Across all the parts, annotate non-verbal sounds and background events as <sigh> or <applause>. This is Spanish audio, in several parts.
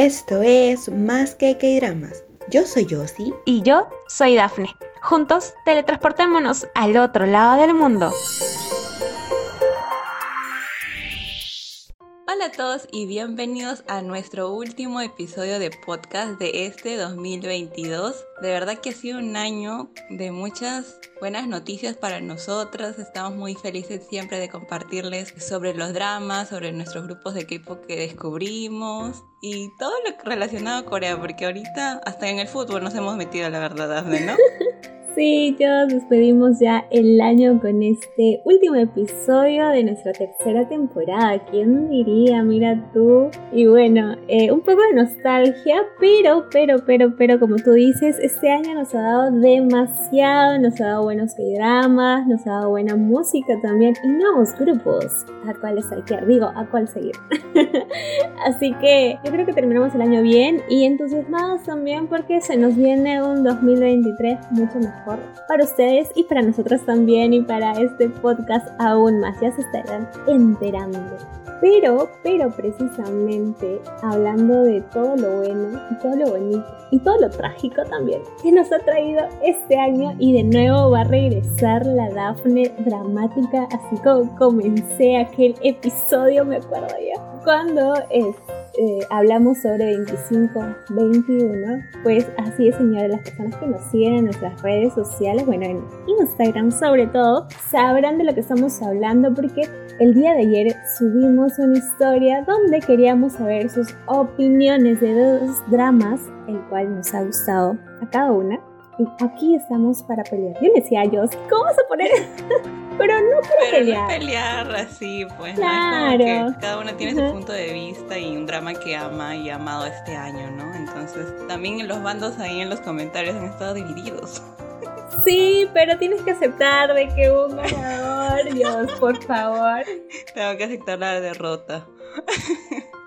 Esto es Más que K-Dramas. Yo soy Yossi. Y yo soy Dafne. Juntos teletransportémonos al otro lado del mundo. Hola a todos y bienvenidos a nuestro último episodio de podcast de este 2022. De verdad que ha sido un año de muchas buenas noticias para nosotras. Estamos muy felices siempre de compartirles sobre los dramas, sobre nuestros grupos de equipo que descubrimos y todo lo relacionado a Corea, porque ahorita hasta en el fútbol nos hemos metido, la verdad, ¿no? <laughs> Ya despedimos ya el año con este último episodio de nuestra tercera temporada. ¿Quién diría? Mira tú. Y bueno, eh, un poco de nostalgia, pero, pero, pero, pero, como tú dices, este año nos ha dado demasiado, nos ha dado buenos dramas, nos ha dado buena música también y nuevos grupos a cuáles que digo, a cuál seguir. <laughs> Así que yo creo que terminamos el año bien y entusiasmados también porque se nos viene un 2023 mucho mejor para ustedes y para nosotros también y para este podcast aún más. Ya se estarán enterando. Pero, pero precisamente hablando de todo lo bueno y todo lo bonito y todo lo trágico también que nos ha traído este año y de nuevo va a regresar la Dafne dramática así como comencé aquel episodio, me acuerdo ya, cuando es eh, hablamos sobre 25-21, pues así es, señores, las personas que nos siguen en nuestras redes sociales, bueno, en Instagram sobre todo, sabrán de lo que estamos hablando porque el día de ayer subimos una historia donde queríamos saber sus opiniones de dos dramas, el cual nos ha gustado a cada una. Y aquí estamos para pelear. Yo decía a Dios, ¿cómo vas a poner? <laughs> pero no para pelear. pelear así, pues. Claro. cada uno tiene su punto de vista y un drama que ama y ha amado este año, ¿no? Entonces, también los bandos ahí en los comentarios han estado divididos. <laughs> Sí, pero tienes que aceptar de que un ganador, Dios, por favor. Tengo que aceptar la derrota. <laughs>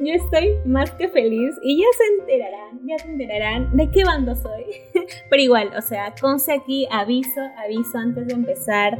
Yo estoy más que feliz y ya se enterarán, ya se enterarán de qué bando soy. <laughs> Pero igual, o sea, conce aquí, aviso, aviso antes de empezar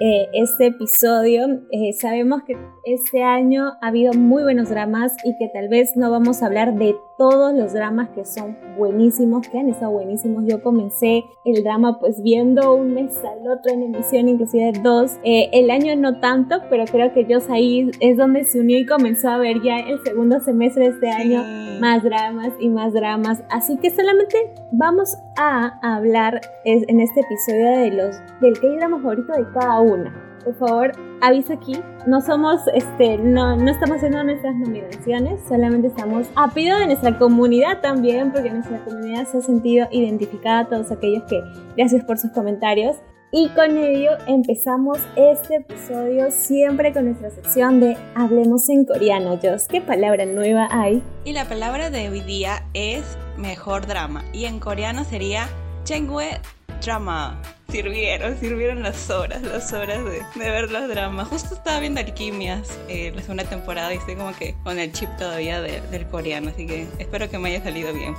eh, este episodio. Eh, sabemos que este año ha habido muy buenos dramas y que tal vez no vamos a hablar de todos los dramas que son buenísimos, que han estado buenísimos. Yo comencé el drama pues viendo un mes al otro en emisión, inclusive dos. Eh, el año no tanto, pero creo que yo ahí es donde se unió y comenzó a ver ya el segundo semestre de este año más dramas y más dramas. Así que solamente vamos a hablar en este episodio de los del que drama favorito de cada una por favor, avisa aquí. No somos, este, no, no estamos haciendo nuestras nominaciones, solamente estamos a pedido de nuestra comunidad también, porque nuestra comunidad se ha sentido identificada, a todos aquellos que, gracias por sus comentarios. Y con ello empezamos este episodio siempre con nuestra sección de Hablemos en coreano. Jos, ¿qué palabra nueva hay? Y la palabra de hoy día es mejor drama. Y en coreano sería Chengwe Drama sirvieron, sirvieron las horas, las horas de, ver los dramas. Justo estaba viendo Alquimias eh, la segunda temporada y estoy como que con el chip todavía del coreano, así que espero que me haya salido bien.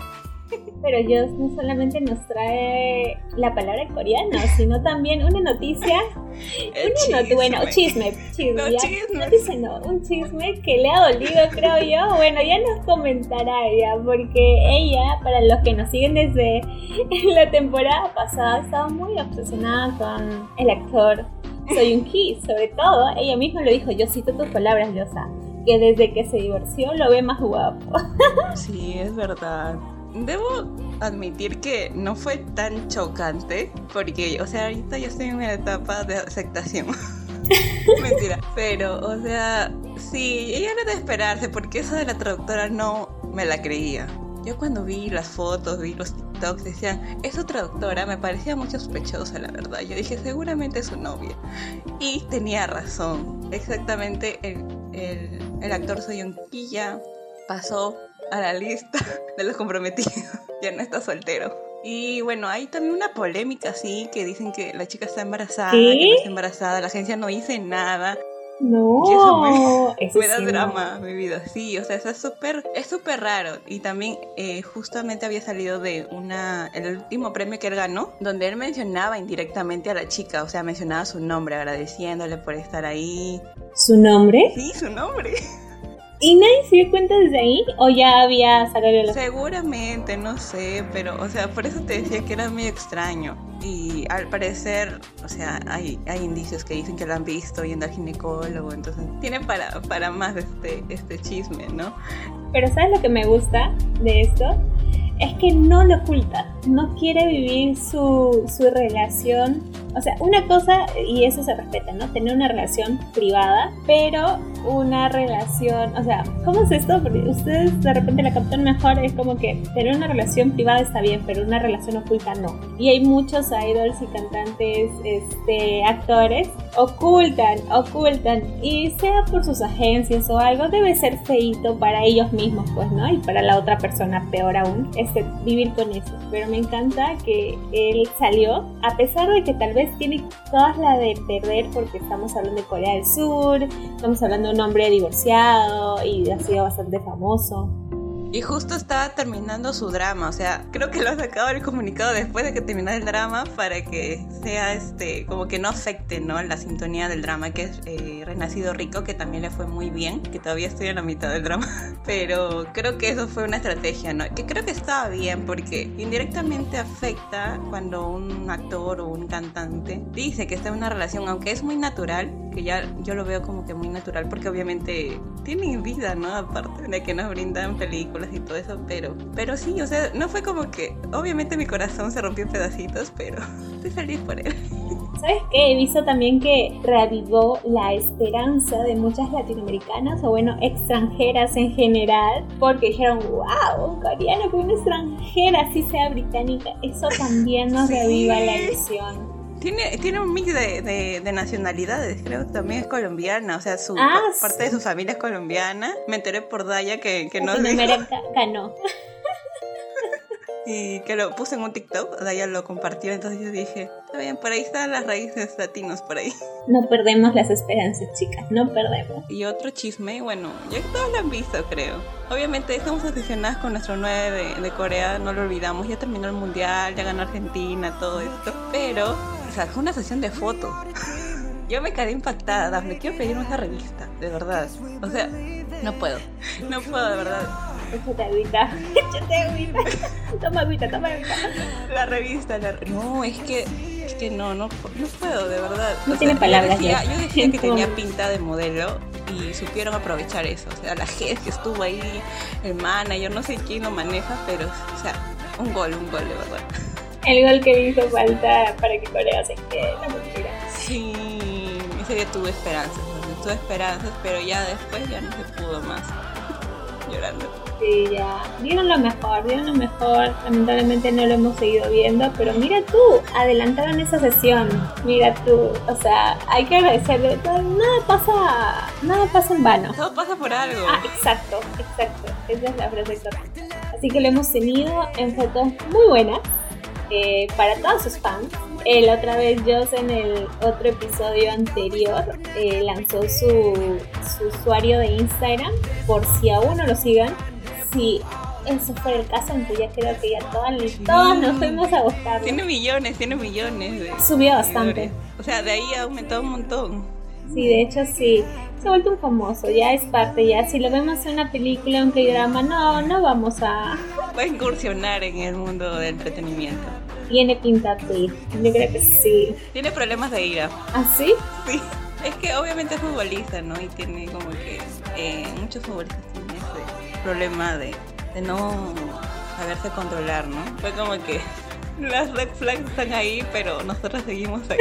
Pero Dios no solamente nos trae la palabra coreana, sino también una noticia. <laughs> una bueno, chisme, chisme, no, chisme. Noticia no, un chisme que le ha dolido, creo yo. Bueno, ya nos comentará ella, porque ella, para los que nos siguen desde <laughs> la temporada pasada, estaba muy obsesionada con el actor Soy un <laughs> Ki, sobre todo. Ella misma lo dijo, yo cito tus palabras, Yosa, que desde que se divorció lo ve más guapo. Sí, es verdad. Debo admitir que no fue tan chocante porque, o sea, ahorita yo estoy en una etapa de aceptación. <laughs> Mentira. Pero, o sea, sí, ella era de esperarse porque eso de la traductora no me la creía. Yo cuando vi las fotos, vi los TikToks, decían, es su traductora, me parecía mucho sospechosa, la verdad. Yo dije, seguramente es su novia. Y tenía razón. Exactamente, el, el, el actor Soyonquilla pasó a la lista <laughs> de los comprometidos. <laughs> ya no está soltero. Y bueno, hay también una polémica, sí, que dicen que la chica está embarazada, que no está embarazada, la agencia no dice nada. No, y eso me, <laughs> da drama, mi vida. Sí, o sea, eso es súper, es súper raro. Y también eh, justamente había salido de una, el último premio que él ganó, donde él mencionaba indirectamente a la chica, o sea, mencionaba su nombre, agradeciéndole por estar ahí. ¿Su nombre? Sí, su nombre. ¿Y nadie se dio cuenta desde ahí? ¿O ya había sacado los... Seguramente, no sé, pero, o sea, por eso te decía que era medio extraño. Y al parecer, o sea, hay, hay indicios que dicen que lo han visto yendo al ginecólogo, entonces tiene para, para más este, este chisme, ¿no? Pero ¿sabes lo que me gusta de esto? Es que no lo oculta, no quiere vivir su, su relación o sea, una cosa, y eso se respeta, ¿no? Tener una relación privada, pero una relación, o sea, ¿cómo es esto? Porque ustedes de repente la captan mejor, es como que tener una relación privada está bien, pero una relación oculta no. Y hay muchos idols y cantantes, este, actores, ocultan, ocultan, y sea por sus agencias o algo, debe ser feito para ellos mismos, pues, ¿no? Y para la otra persona, peor aún, este, vivir con eso. Pero me encanta que él salió, a pesar de que tal vez tiene todas la de perder porque estamos hablando de Corea del Sur, estamos hablando de un hombre divorciado y ha sido bastante famoso. Y justo estaba terminando su drama, o sea, creo que lo ha sacado el comunicado después de que terminara el drama para que sea este, como que no afecte, ¿no? La sintonía del drama, que es eh, Renacido Rico, que también le fue muy bien, que todavía estoy en la mitad del drama, <laughs> pero creo que eso fue una estrategia, ¿no? Que creo que estaba bien porque indirectamente afecta cuando un actor o un cantante dice que está en una relación, aunque es muy natural, que ya yo lo veo como que muy natural porque obviamente tienen vida, ¿no? Aparte de que nos brindan películas y todo eso, pero, pero sí, o sea, no fue como que, obviamente mi corazón se rompió en pedacitos, pero <laughs> estoy feliz por él. ¿Sabes qué? He visto también que reavivó la esperanza de muchas latinoamericanas o bueno, extranjeras en general, porque dijeron, wow, un coreano con una extranjera, así sea británica, eso también nos reaviva la ilusión. Tiene, tiene un mix de, de, nacionalidades, creo que también es colombiana, o sea, su ah, parte de su familia es colombiana. Me enteré por Daya que, que no ganó. y que lo puse en un TikTok, Daya lo compartió, entonces yo dije, está bien, por ahí están las raíces latinos, por ahí. No perdemos las esperanzas, chicas, no perdemos. Y otro chisme, bueno, ya que todos lo han visto, creo. Obviamente estamos aficionadas con nuestro 9 de, de Corea, no lo olvidamos, ya terminó el mundial, ya ganó Argentina, todo esto, pero fue una sesión de fotos. Yo me quedé impactada, me quiero pedir una revista, de verdad. O sea, no puedo, <laughs> no puedo, de verdad. Échate agüita, <laughs> échate agüita. Toma agüita, toma agüita. La revista, la... no, es que, es que no, no, no puedo, de verdad. No tiene palabras. Yo decía, yo decía que tenía pinta de modelo y supieron aprovechar eso. O sea, la gente que estuvo ahí, el manager, no sé quién lo maneja, pero, o sea, un gol, un gol, de verdad el gol que hizo falta para que Corea se quede la mentira. Sí, ese día tuve esperanzas, tuve esperanzas, pero ya después ya no se pudo más. <laughs> Llorando. Sí, ya. Dieron lo mejor, dieron lo mejor. Lamentablemente no lo hemos seguido viendo, pero mira tú, adelantaron esa sesión. Mira tú, o sea, hay que agradecerle. Nada pasa, nada pasa en vano. Todo pasa por algo. Ah, exacto, exacto. Esa es la frase correcta. Así que lo hemos tenido en fotos muy buenas eh, para todos sus fans. la otra vez Joss en el otro episodio anterior eh, lanzó su, su, usuario de Instagram por si aún no lo sigan. Si eso fue el caso, entonces ya creo que ya todas, nos fuimos a buscar. Tiene millones, tiene millones. De Subió bastante. O sea, de ahí ha aumentado un montón. Sí, de hecho sí. Se ha vuelto un famoso, ya es parte, ya si lo vemos en una película, un drama, no, no vamos a... Va a incursionar en el mundo del entretenimiento. Tiene pinta de yo creo que sí. Tiene problemas de ira. ¿Ah, sí? Sí. Es que obviamente es futbolista, ¿no? Y tiene como que eh, muchos futbolistas tienen ese problema de, de no saberse controlar, ¿no? Fue como que las red flags están ahí, pero nosotros seguimos ahí.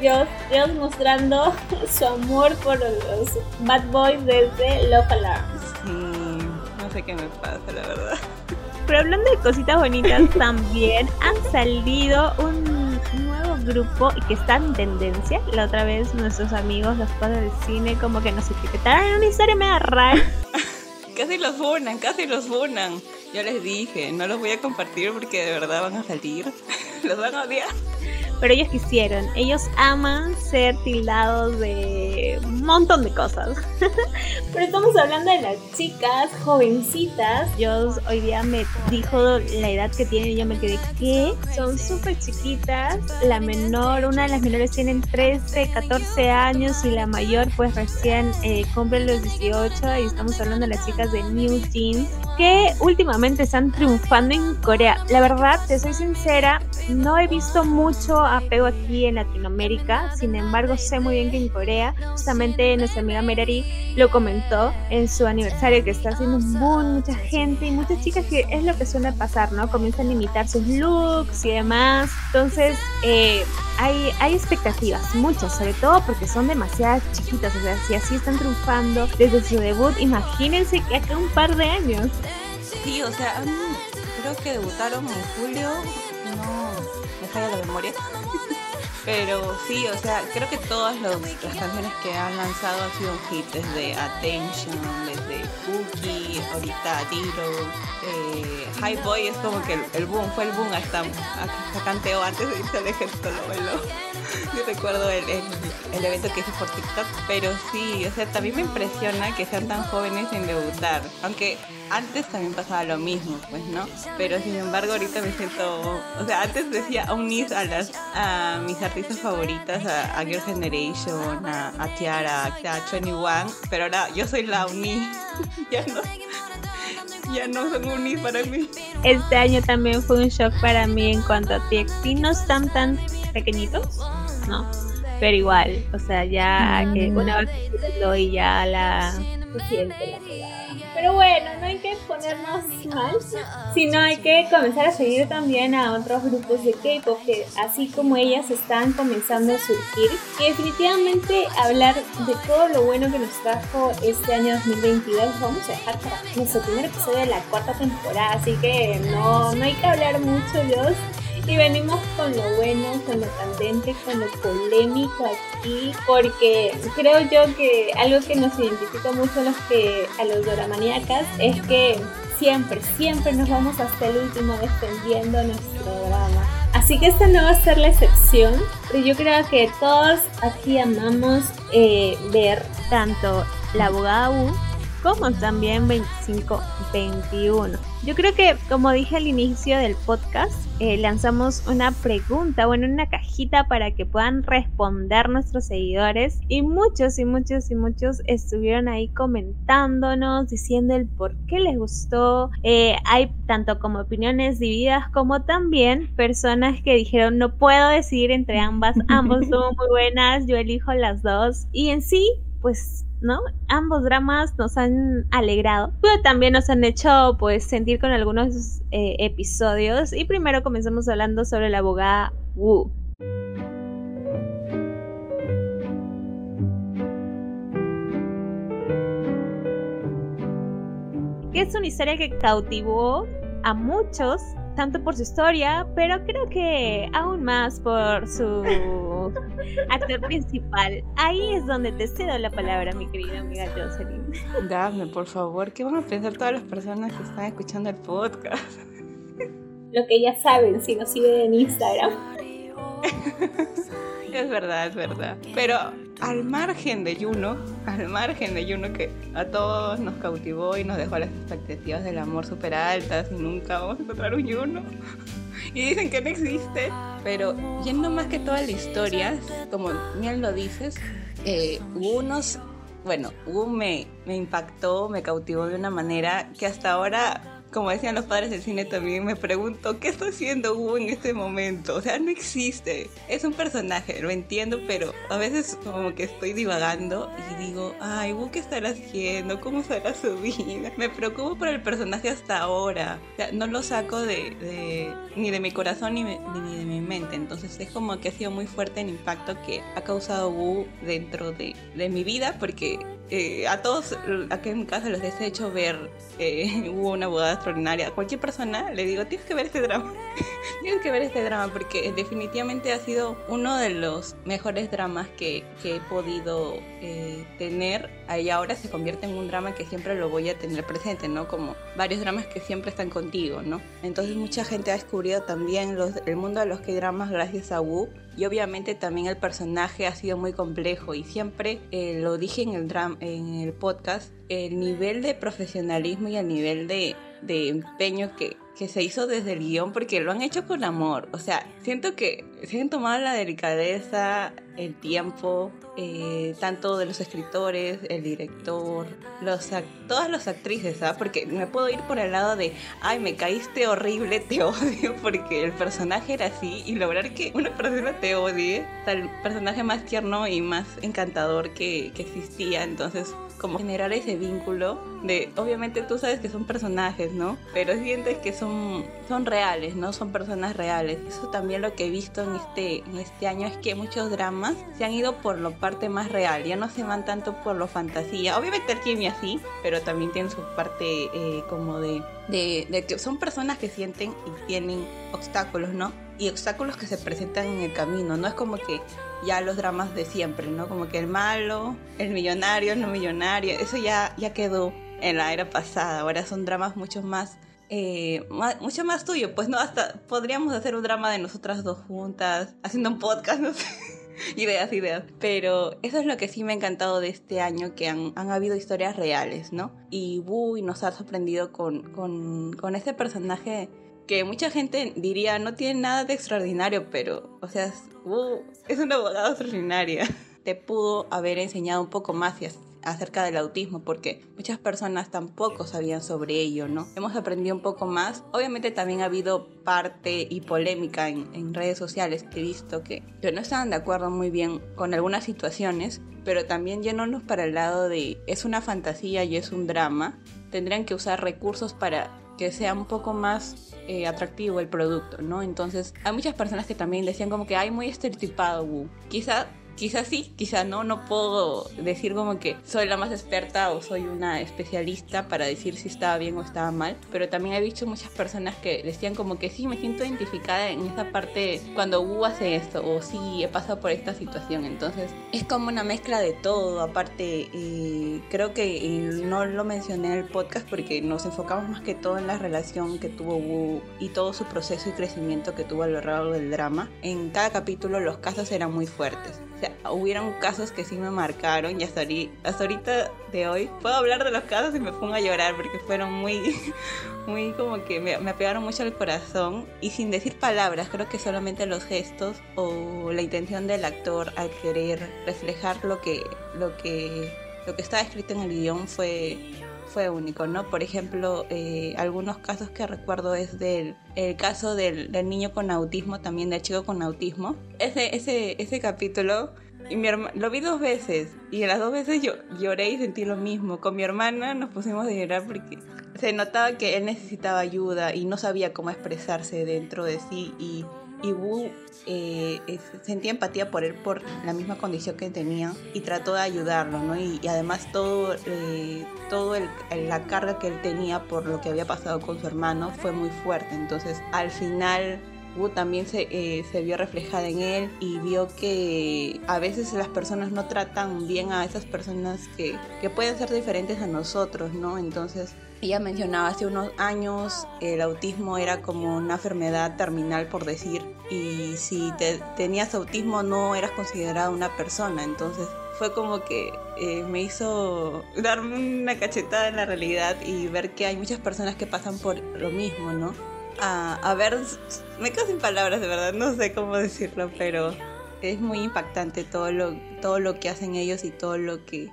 Dios, Dios mostrando <laughs> su amor por los bad boys desde Love Alarm. Sí, no sé qué me pasa, la verdad. Pero hablando de cositas bonitas, <laughs> también han salido un nuevo grupo y que está en tendencia. La otra vez nuestros amigos, los padres del cine, como que nos etiquetaron en una historia media rara. <laughs> casi los funan, casi los funan. Yo les dije, no los voy a compartir porque de verdad van a salir. <laughs> los van a odiar. pero ellos quisieron, ellos aman ser tildados de un montón de cosas. <laughs> pero estamos hablando de las chicas jovencitas. Yo hoy día me dijo la edad que tienen y yo me quedé, ¿qué? Son súper chiquitas. La menor, una de las menores tienen 13, 14 años y la mayor pues recién eh, cumple los 18 y estamos hablando de las chicas de New Jeans que últimamente están triunfando en Corea. La verdad, te soy sincera, no he visto mucho apego aquí en Latinoamérica, sin embargo sé muy bien que en Corea, justamente nuestra amiga Merari lo comentó en su aniversario que está haciendo un boom, mucha gente y muchas chicas que es lo que suele pasar, ¿no? Comienzan a imitar sus looks y demás. Entonces, eh, hay, hay expectativas, muchas, sobre todo porque son demasiadas chiquitas, o sea, si así están triunfando desde su debut, imagínense que acá un par de años. Sí, o sea, creo que debutaron en julio, no me falla la memoria. <laughs> Pero sí, o sea, creo que todas las canciones que han lanzado han sido un hit, desde Attention, desde Cookie, ahorita Diro, eh, High Boy es como que el, boom, fue el boom hasta, hasta canteo antes de irse al ejército, lo. <laughs> Yo recuerdo el, el, evento que hice por TikTok, pero sí, o sea, también me impresiona que sean tan jóvenes en debutar, aunque antes también pasaba lo mismo, pues, ¿no? Pero sin embargo ahorita me siento, o sea, antes decía unis a las a mis artistas favoritas, a, Girl Generation, a, a Tiara, a 21, pero ahora yo soy la uni, <laughs> ya no ya no son unis para mí. Este año también fue un shock para mí en cuanto a TXT. No están tan pequeñitos, ¿no? Pero igual, o sea, ya que una vez que y ya la... Pero bueno, no hay que ponernos mal, sino hay que comenzar a seguir también a otros grupos de K-pop que así como ellas están comenzando a surgir. Y definitivamente hablar de todo lo bueno que nos trajo este año 2022 vamos a dejar para nuestro primer episodio de la cuarta temporada, así que no, no hay que hablar mucho, Dios. Y venimos con lo bueno, con lo candente, con lo polémico aquí, porque creo yo que algo que nos identifica mucho a los que a los doramaníacas es que siempre, siempre nos vamos hasta el último defendiendo nuestro drama. Así que esta no va a ser la excepción, pero yo creo que todos aquí amamos eh, ver tanto la abogada U como también 2521. Yo creo que, como dije al inicio del podcast, eh, lanzamos una pregunta, bueno, una cajita para que puedan responder nuestros seguidores. Y muchos y muchos y muchos estuvieron ahí comentándonos, diciendo el por qué les gustó. Eh, hay tanto como opiniones divididas como también personas que dijeron no puedo decidir entre ambas, ambos <laughs> son muy buenas, yo elijo las dos. Y en sí, pues ¿no? Ambos dramas nos han alegrado, pero también nos han hecho pues sentir con algunos eh, episodios. Y primero comenzamos hablando sobre la abogada Wu. Que es una historia que cautivó a muchos tanto por su historia, pero creo que aún más por su <laughs> actor principal. Ahí es donde te cedo la palabra, mi querida amiga Jocelyn. Dame, por favor, ¿qué van a pensar todas las personas que están escuchando el podcast? Lo que ya saben si nos siguen en Instagram. <laughs> es verdad, es verdad. Pero al margen de Juno, al margen de Juno que a todos nos cautivó y nos dejó las expectativas del amor súper altas y nunca vamos a encontrar un Juno. Y dicen que no existe. Pero yendo más que toda la historia, como bien lo dices, eh, unos, bueno, Wu me, me impactó, me cautivó de una manera que hasta ahora como decían los padres del cine también, me pregunto, ¿qué está haciendo Wu en este momento? O sea, no existe. Es un personaje, lo entiendo, pero a veces como que estoy divagando y digo, ay, Wu, ¿qué estará haciendo? ¿Cómo será su <laughs> vida? Me preocupo por el personaje hasta ahora. O sea, no lo saco de, ni de mi corazón ni, ni, de mi mente. Entonces es como que ha sido muy fuerte el impacto que ha causado Wu dentro de, de mi vida, porque eh, a todos aquí en mi casa los desecho ver eh, <laughs> Hubo una boda extraordinaria. A cualquier persona le digo, tienes que ver este drama. <laughs> tienes que ver este drama porque definitivamente ha sido uno de los mejores dramas que, que he podido eh, tener. Y ahora se convierte en un drama que siempre lo voy a tener presente, ¿no? Como varios dramas que siempre están contigo, ¿no? Entonces mucha gente ha descubierto también los, el mundo de los que dramas gracias a Wu y obviamente también el personaje ha sido muy complejo y siempre eh, lo dije en el, dram en el podcast, el nivel de profesionalismo y el nivel de, de empeño que, que se hizo desde el guion porque lo han hecho con amor. O sea, siento que se han tomado la delicadeza, el tiempo, eh, tanto de los escritores, el director, los todas las actrices, ¿ah? Porque me puedo ir por el lado de, ay, me caíste horrible, te <laughs> odio, porque el personaje era así y lograr que una persona te odie, el personaje más tierno y más encantador que, que existía, entonces como generar ese vínculo de, obviamente tú sabes que son personajes, ¿no? Pero sientes que son, son reales, ¿no? Son personas reales. Eso también lo que he visto en este, en este año es que muchos dramas se han ido por la parte más real, ya no se van tanto por lo fantasía. Obviamente el Kimi así, pero también tiene su parte eh, como de, de, de que son personas que sienten y tienen obstáculos, ¿no? Y obstáculos que se presentan en el camino, no es como que ya los dramas de siempre, ¿no? Como que el malo, el millonario, el no millonario, eso ya, ya quedó en la era pasada. Ahora son dramas mucho más, eh, mucho más tuyo. Pues no, hasta podríamos hacer un drama de nosotras dos juntas, haciendo un podcast, no sé. <laughs> ideas, ideas. Pero eso es lo que sí me ha encantado de este año, que han, han habido historias reales, ¿no? Y Wu nos ha sorprendido con, con, con este personaje que mucha gente diría no tiene nada de extraordinario, pero, o sea, uh, es una abogada extraordinaria. <laughs> Te pudo haber enseñado un poco más acerca del autismo, porque muchas personas tampoco sabían sobre ello, ¿no? Hemos aprendido un poco más. Obviamente también ha habido parte y polémica en, redes sociales he visto que, que no estaban de acuerdo muy bien con algunas situaciones, pero también yéndonos para el lado de es una fantasía y es un drama, tendrían que usar recursos para que sea un poco más eh, atractivo el producto, ¿no? Entonces, hay muchas personas que también decían como que hay muy estereotipado Wu. Quizá Quizás sí, quizás no, no puedo decir como que soy la más experta o soy una especialista para decir si estaba bien o estaba mal, pero también he visto muchas personas que decían como que sí, me siento identificada en esa parte cuando Wu hace esto o sí, he pasado por esta situación, entonces es como una mezcla de todo, aparte eh, creo que no lo mencioné en el podcast porque nos enfocamos más que todo en la relación que tuvo Wu y todo su proceso y crecimiento que tuvo a lo largo del drama. En cada capítulo los casos eran muy fuertes hubieron casos que sí me marcaron y hasta, ahorita de hoy puedo hablar de los casos y me pongo a llorar porque fueron muy, <laughs> muy como que me, me pegaron mucho al corazón y sin decir palabras, creo que solamente los gestos o la intención del actor al querer reflejar lo que, lo que, lo que estaba escrito en el guion fue fue único, ¿no? Por ejemplo, eh, algunos casos que recuerdo es del el caso del, del, niño con autismo, también del chico con autismo. Ese, ese, ese capítulo y mi lo vi dos veces y las dos veces yo lloré y sentí lo mismo. Con mi hermana nos pusimos a llorar porque se notaba que él necesitaba ayuda y no sabía cómo expresarse dentro de sí y y Wu eh, sentía empatía por él por la misma condición que tenía y trató de ayudarlo, ¿no? Y, además todo, eh, todo el, la carga que él tenía por lo que había pasado con su hermano fue muy fuerte. Entonces al final Wu también se, eh, se, vio reflejada en él y vio que a veces las personas no tratan bien a esas personas que, que pueden ser diferentes a nosotros, ¿no? Entonces ella mencionaba hace unos años el autismo era como una enfermedad terminal por decir y si te, tenías autismo no eras considerada una persona entonces fue como que eh, me hizo darme una cachetada en la realidad y ver que hay muchas personas que pasan por lo mismo, ¿no? A, a ver, me quedo sin palabras de verdad, no sé cómo decirlo, pero es muy impactante todo lo, todo lo que hacen ellos y todo lo que,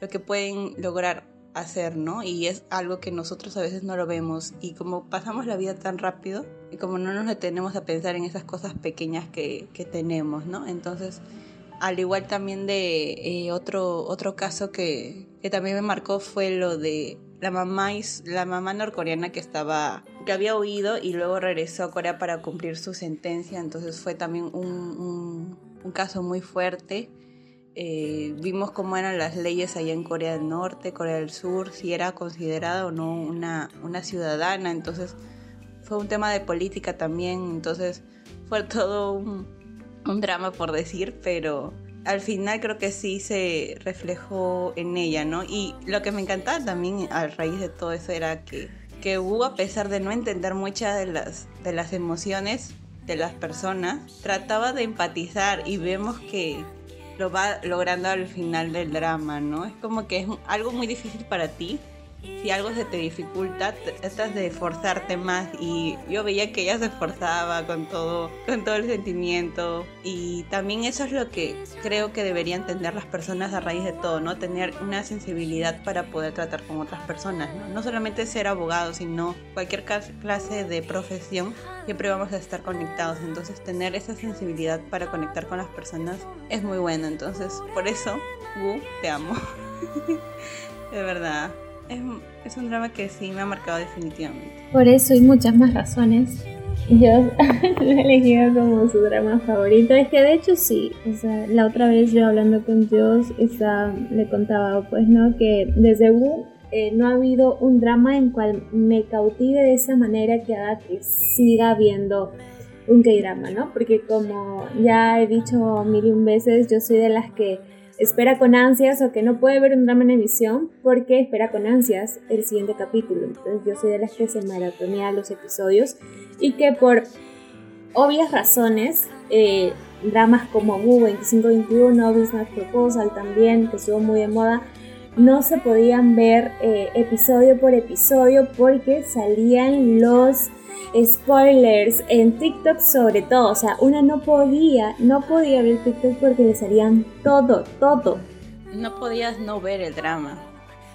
lo que pueden lograr hacer, ¿no? Y es algo que nosotros a veces no lo vemos y como pasamos la vida tan rápido y como no nos detenemos a pensar en esas cosas pequeñas que, que tenemos, ¿no? Entonces, al igual también de eh, otro, otro caso que, que también me marcó fue lo de la mamá, la mamá norcoreana que estaba, que había huido y luego regresó a Corea para cumplir su sentencia, entonces fue también un, un, un caso muy fuerte eh, vimos cómo eran las leyes allá en Corea del Norte, Corea del Sur, si era considerada o no una, una ciudadana, entonces fue un tema de política también, entonces fue todo un, un, drama por decir, pero al final creo que sí se reflejó en ella, ¿no? Y lo que me encantaba también a raíz de todo eso era que, que Wu, a pesar de no entender muchas de las, de las emociones, de las personas, trataba de empatizar y vemos que lo va logrando al final del drama, ¿no? Es como que es algo muy difícil para ti, si algo se te dificulta, tratas de esforzarte más y yo veía que ella se esforzaba con todo, con todo el sentimiento y también eso es lo que creo que deberían tener las personas a raíz de todo, ¿no? Tener una sensibilidad para poder tratar con otras personas, ¿no? No solamente ser abogado, sino cualquier clase de profesión, siempre vamos a estar conectados, entonces tener esa sensibilidad para conectar con las personas es muy bueno, entonces por eso, Wu, te amo. <laughs> de verdad es, es, un drama que sí me ha marcado definitivamente. Por eso y muchas más razones. Yo <laughs> lo he elegido como su drama favorito. Es que de hecho sí, o sea, la otra vez yo hablando con Dios, le contaba pues, ¿no? Que desde Wu eh, no ha habido un drama en cual me cautive de esa manera que haga que siga viendo un K-drama, ¿no? Porque como ya he dicho mil y un veces, yo soy de las que espera con ansias o que no puede ver un drama en emisión porque espera con ansias el siguiente capítulo. Entonces yo soy de las que se maratonea los episodios y que por obvias razones, eh, dramas como Wu 2521, Business Proposal también, que estuvo muy de moda, no se podían ver eh, episodio por episodio porque salían los spoilers en TikTok sobre todo, o sea, una no podía, no podía ver TikTok porque le salían todo, todo. No podías no ver el drama,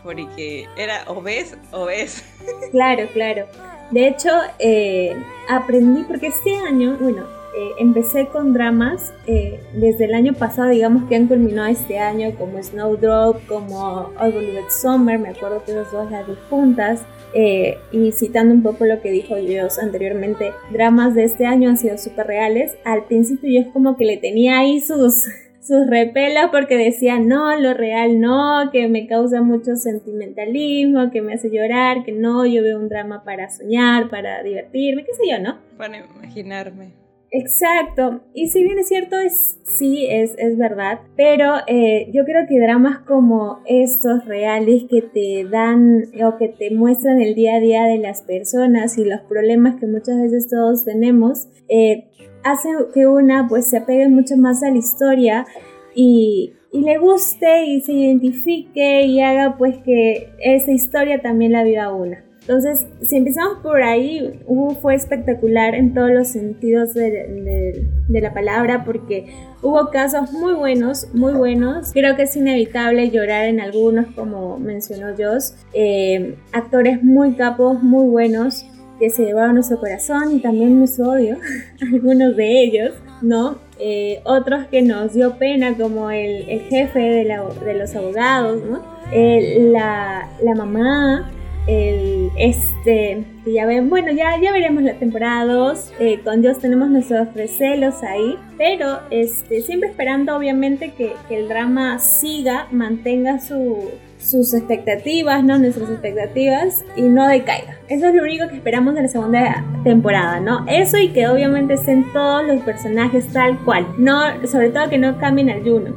porque era o ves o ves. Claro, claro. De hecho, eh, aprendí, porque este año, bueno, eh, empecé con dramas eh, desde el año pasado, digamos que han culminado este año, como Snowdrop, como All Believe Summer, me acuerdo que esas dos las vi juntas. Eh, y citando un poco lo que dijo Dios anteriormente, dramas de este año han sido súper reales. Al principio yo es como que le tenía ahí sus, <laughs> sus repelas porque decía, no, lo real no, que me causa mucho sentimentalismo, que me hace llorar, que no, yo veo un drama para soñar, para divertirme, qué sé yo, ¿no? Para imaginarme. Exacto, y si bien es cierto, es, sí, es, es verdad, pero eh, yo creo que dramas como estos reales que te dan o que te muestran el día a día de las personas y los problemas que muchas veces todos tenemos, eh, hacen que una pues se apegue mucho más a la historia y, y le guste y se identifique y haga pues que esa historia también la viva una. Entonces, si empezamos por ahí, fue espectacular en todos los sentidos de, la palabra porque hubo casos muy buenos, muy buenos. Creo que es inevitable llorar en algunos, como mencionó Joss. Eh, actores muy capos, muy buenos que se llevaron nuestro corazón y también nuestro odio, <laughs> algunos de ellos, ¿no? Eh, otros que nos dio pena, como el, jefe de, los abogados, ¿no? Eh, la, la mamá, el este que ya ven bueno ya ya veremos la temporada 2 eh, con Dios tenemos nuestros recelos ahí pero este siempre esperando obviamente que, el drama siga mantenga sus expectativas no nuestras expectativas y no decaiga. Eso es lo único que esperamos de la segunda temporada no eso y que obviamente estén todos los personajes tal cual no sobre todo que no cambien al Juno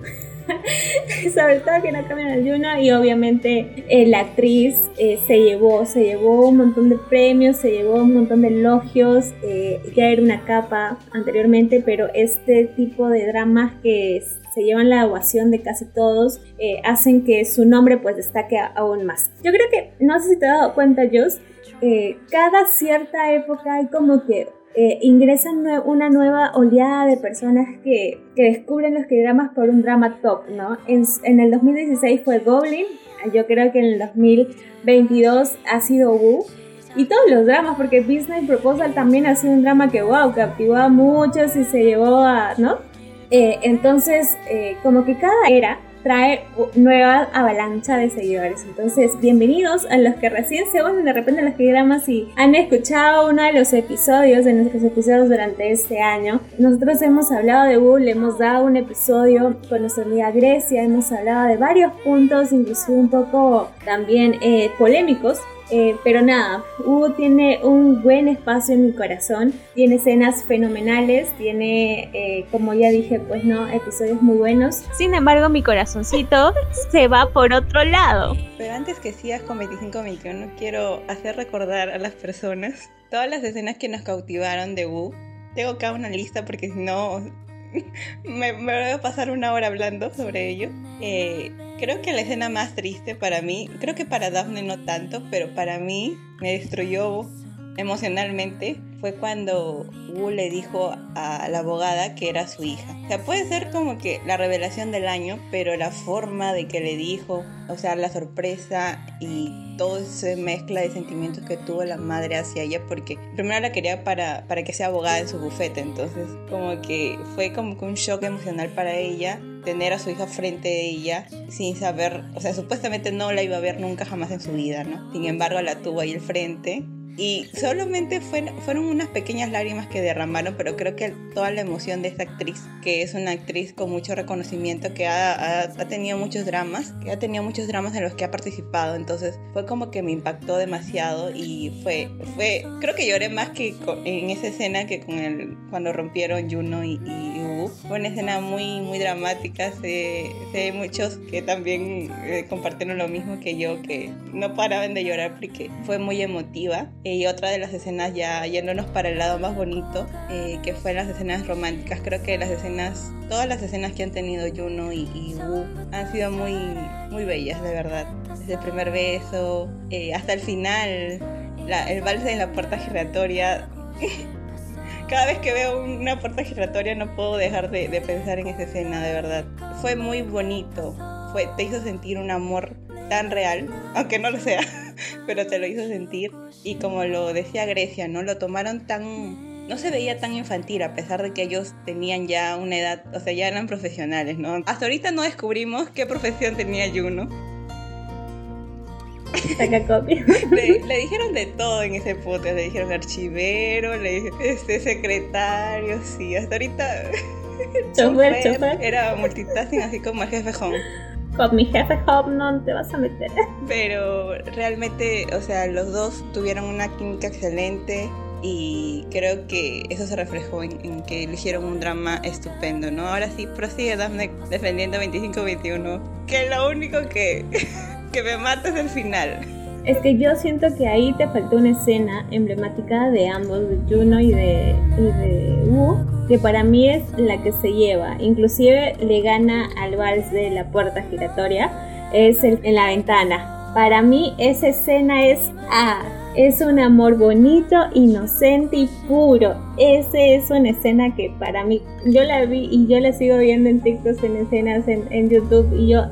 <laughs> sobre todo que no cambian al Yuna y obviamente eh, la actriz eh, se llevó, se llevó un montón de premios, se llevó un montón de elogios, eh, ya era una capa anteriormente, pero este tipo de dramas que se llevan la ovación de casi todos, hacen que su nombre pues destaque aún más. Yo creo que, no sé si te has dado cuenta, Jos, cada cierta época hay como que eh, ingresan una nueva oleada de personas que, que descubren los dramas por un drama top, ¿no? En, el 2016 fue Goblin, yo creo que en el 2022 ha sido Wu, y todos los dramas, porque Business Proposal también ha sido un drama que, wow, captivó a muchos y se llevó a, ¿no? Eh, entonces, eh, como que cada era trae nueva avalancha de seguidores. Entonces, bienvenidos a los que recién se unen de repente a los programas y han escuchado uno de los episodios, de nuestros episodios durante este año. Nosotros hemos hablado de Google, hemos dado un episodio con nuestra amiga Grecia, hemos hablado de varios puntos, incluso un poco también eh, polémicos eh, pero nada, Hugo tiene un buen espacio en mi corazón, tiene escenas fenomenales, tiene, eh, como ya dije, pues no, episodios muy buenos. Sin embargo, mi corazoncito <laughs> se va por otro lado. Pero antes que sigas con 25-21, quiero hacer recordar a las personas todas las escenas que nos cautivaron de Wu tengo acá una lista porque si no <laughs> me, me, voy a pasar una hora hablando sobre ello. Eh, creo que la escena más triste para mí, creo que para Daphne no tanto, pero para mí me destruyó emocionalmente fue cuando Wu le dijo a la abogada que era su hija. O sea, puede ser como que la revelación del año, pero la forma de que le dijo, o sea, la sorpresa y todo ese mezcla de sentimientos que tuvo la madre hacia ella, porque primero la quería para, para que sea abogada en su bufete, entonces como que fue como que un shock emocional para ella tener a su hija frente de ella sin saber, o sea, supuestamente no la iba a ver nunca jamás en su vida, ¿no? Sin embargo, la tuvo ahí al frente y solamente fueron unas pequeñas lágrimas que derramaron, pero creo que toda la emoción de esta actriz, que es una actriz con mucho reconocimiento, que ha, tenido muchos dramas, que ha tenido muchos dramas en los que ha participado, entonces fue como que me impactó demasiado y fue, fue creo que lloré más que en esa escena que con el, cuando rompieron Juno y, y Fue una escena muy, muy dramática, sé, sé muchos que también eh, compartieron lo mismo que yo, que no paraban de llorar porque fue muy emotiva. Y otra de las escenas ya yéndonos para el lado más bonito, eh, que fue las escenas románticas. Creo que las escenas, todas las escenas que han tenido Juno y, y Wu han sido muy, muy bellas, de verdad. Desde el primer beso eh, hasta el final, el vals en la puerta giratoria. <laughs> Cada vez que veo una puerta giratoria no puedo dejar de, de pensar en esa escena, de verdad. Fue muy bonito. Fue, te hizo sentir un amor tan real, aunque no lo sea, <laughs> pero te lo hizo sentir. Y como lo decía Grecia, ¿no? Lo tomaron tan... No se veía tan infantil a pesar de que ellos tenían ya una edad, o sea, ya eran profesionales, ¿no? Hasta ahorita no descubrimos qué profesión tenía Juno. <laughs> le, le, dijeron de todo en ese podcast, le dijeron archivero, le dijeron este secretario, sí, hasta ahorita <laughs> era multitasking así como el jefe home con mi jefe Hop no te vas a meter. <laughs> Pero realmente, o sea, los dos tuvieron una química excelente y creo que eso se reflejó en, que eligieron un drama estupendo, ¿no? Ahora sí, prosigue Daphne defendiendo 25-21, que lo único que, <laughs> que me mata es el final. Es que yo siento que ahí te faltó una escena emblemática de ambos, de Juno y de, y Wu, que para mí es la que se lleva. Inclusive le gana al vals de la puerta giratoria, es en la ventana. Para mí esa escena es ah, es un amor bonito, inocente y puro. Esa es una escena que para mí, yo la vi y yo la sigo viendo en TikTok, en escenas en, en YouTube y yo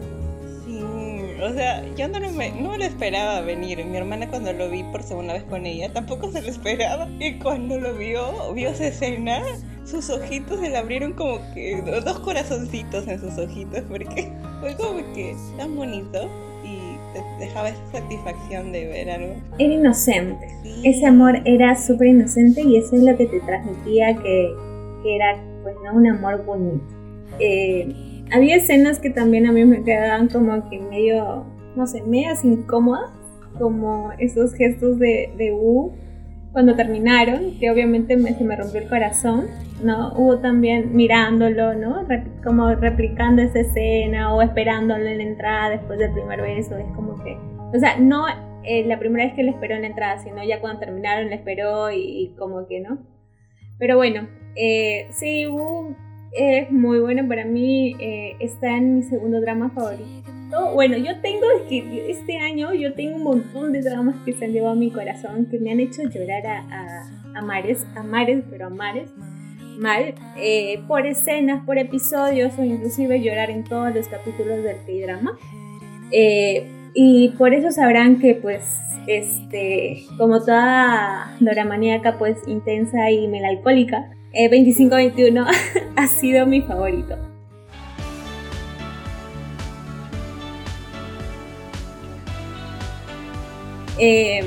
o sea, yo no, me, no lo esperaba venir. Mi hermana cuando lo vi por segunda vez con ella tampoco se lo esperaba. Y cuando lo vio, vio esa escena, sus ojitos se le abrieron como que dos corazoncitos en sus ojitos porque fue como que tan bonito y dejaba esa satisfacción de ver algo. Era inocente. Ese amor era súper inocente y eso es lo que te transmitía que, que era pues no un amor bonito. Eh, había escenas que también a mí me quedaban como que medio, no sé, medias incómodas, como esos gestos de, de Wu cuando terminaron, que obviamente me, se me rompió el corazón, ¿no? Hubo también mirándolo, ¿no? como replicando esa escena o esperándolo en la entrada después del primer beso, es como que, o sea, no eh, la primera vez que le esperó en la entrada, sino ya cuando terminaron le esperó y, como que, ¿no? Pero bueno, eh, sí, Wu es muy bueno para mí, eh, está en mi segundo drama favorito. Bueno, yo tengo, es este año yo tengo un montón de dramas que se han llevado a mi corazón, que me han hecho llorar a, a, mares, a mares, pero a mares, mal, eh, por escenas, por episodios o inclusive llorar en todos los capítulos del K-drama. Eh, y por eso sabrán que pues este como toda doramaníaca pues intensa y melancólica 25-21 eh, <laughs> ha sido mi favorito. Eh,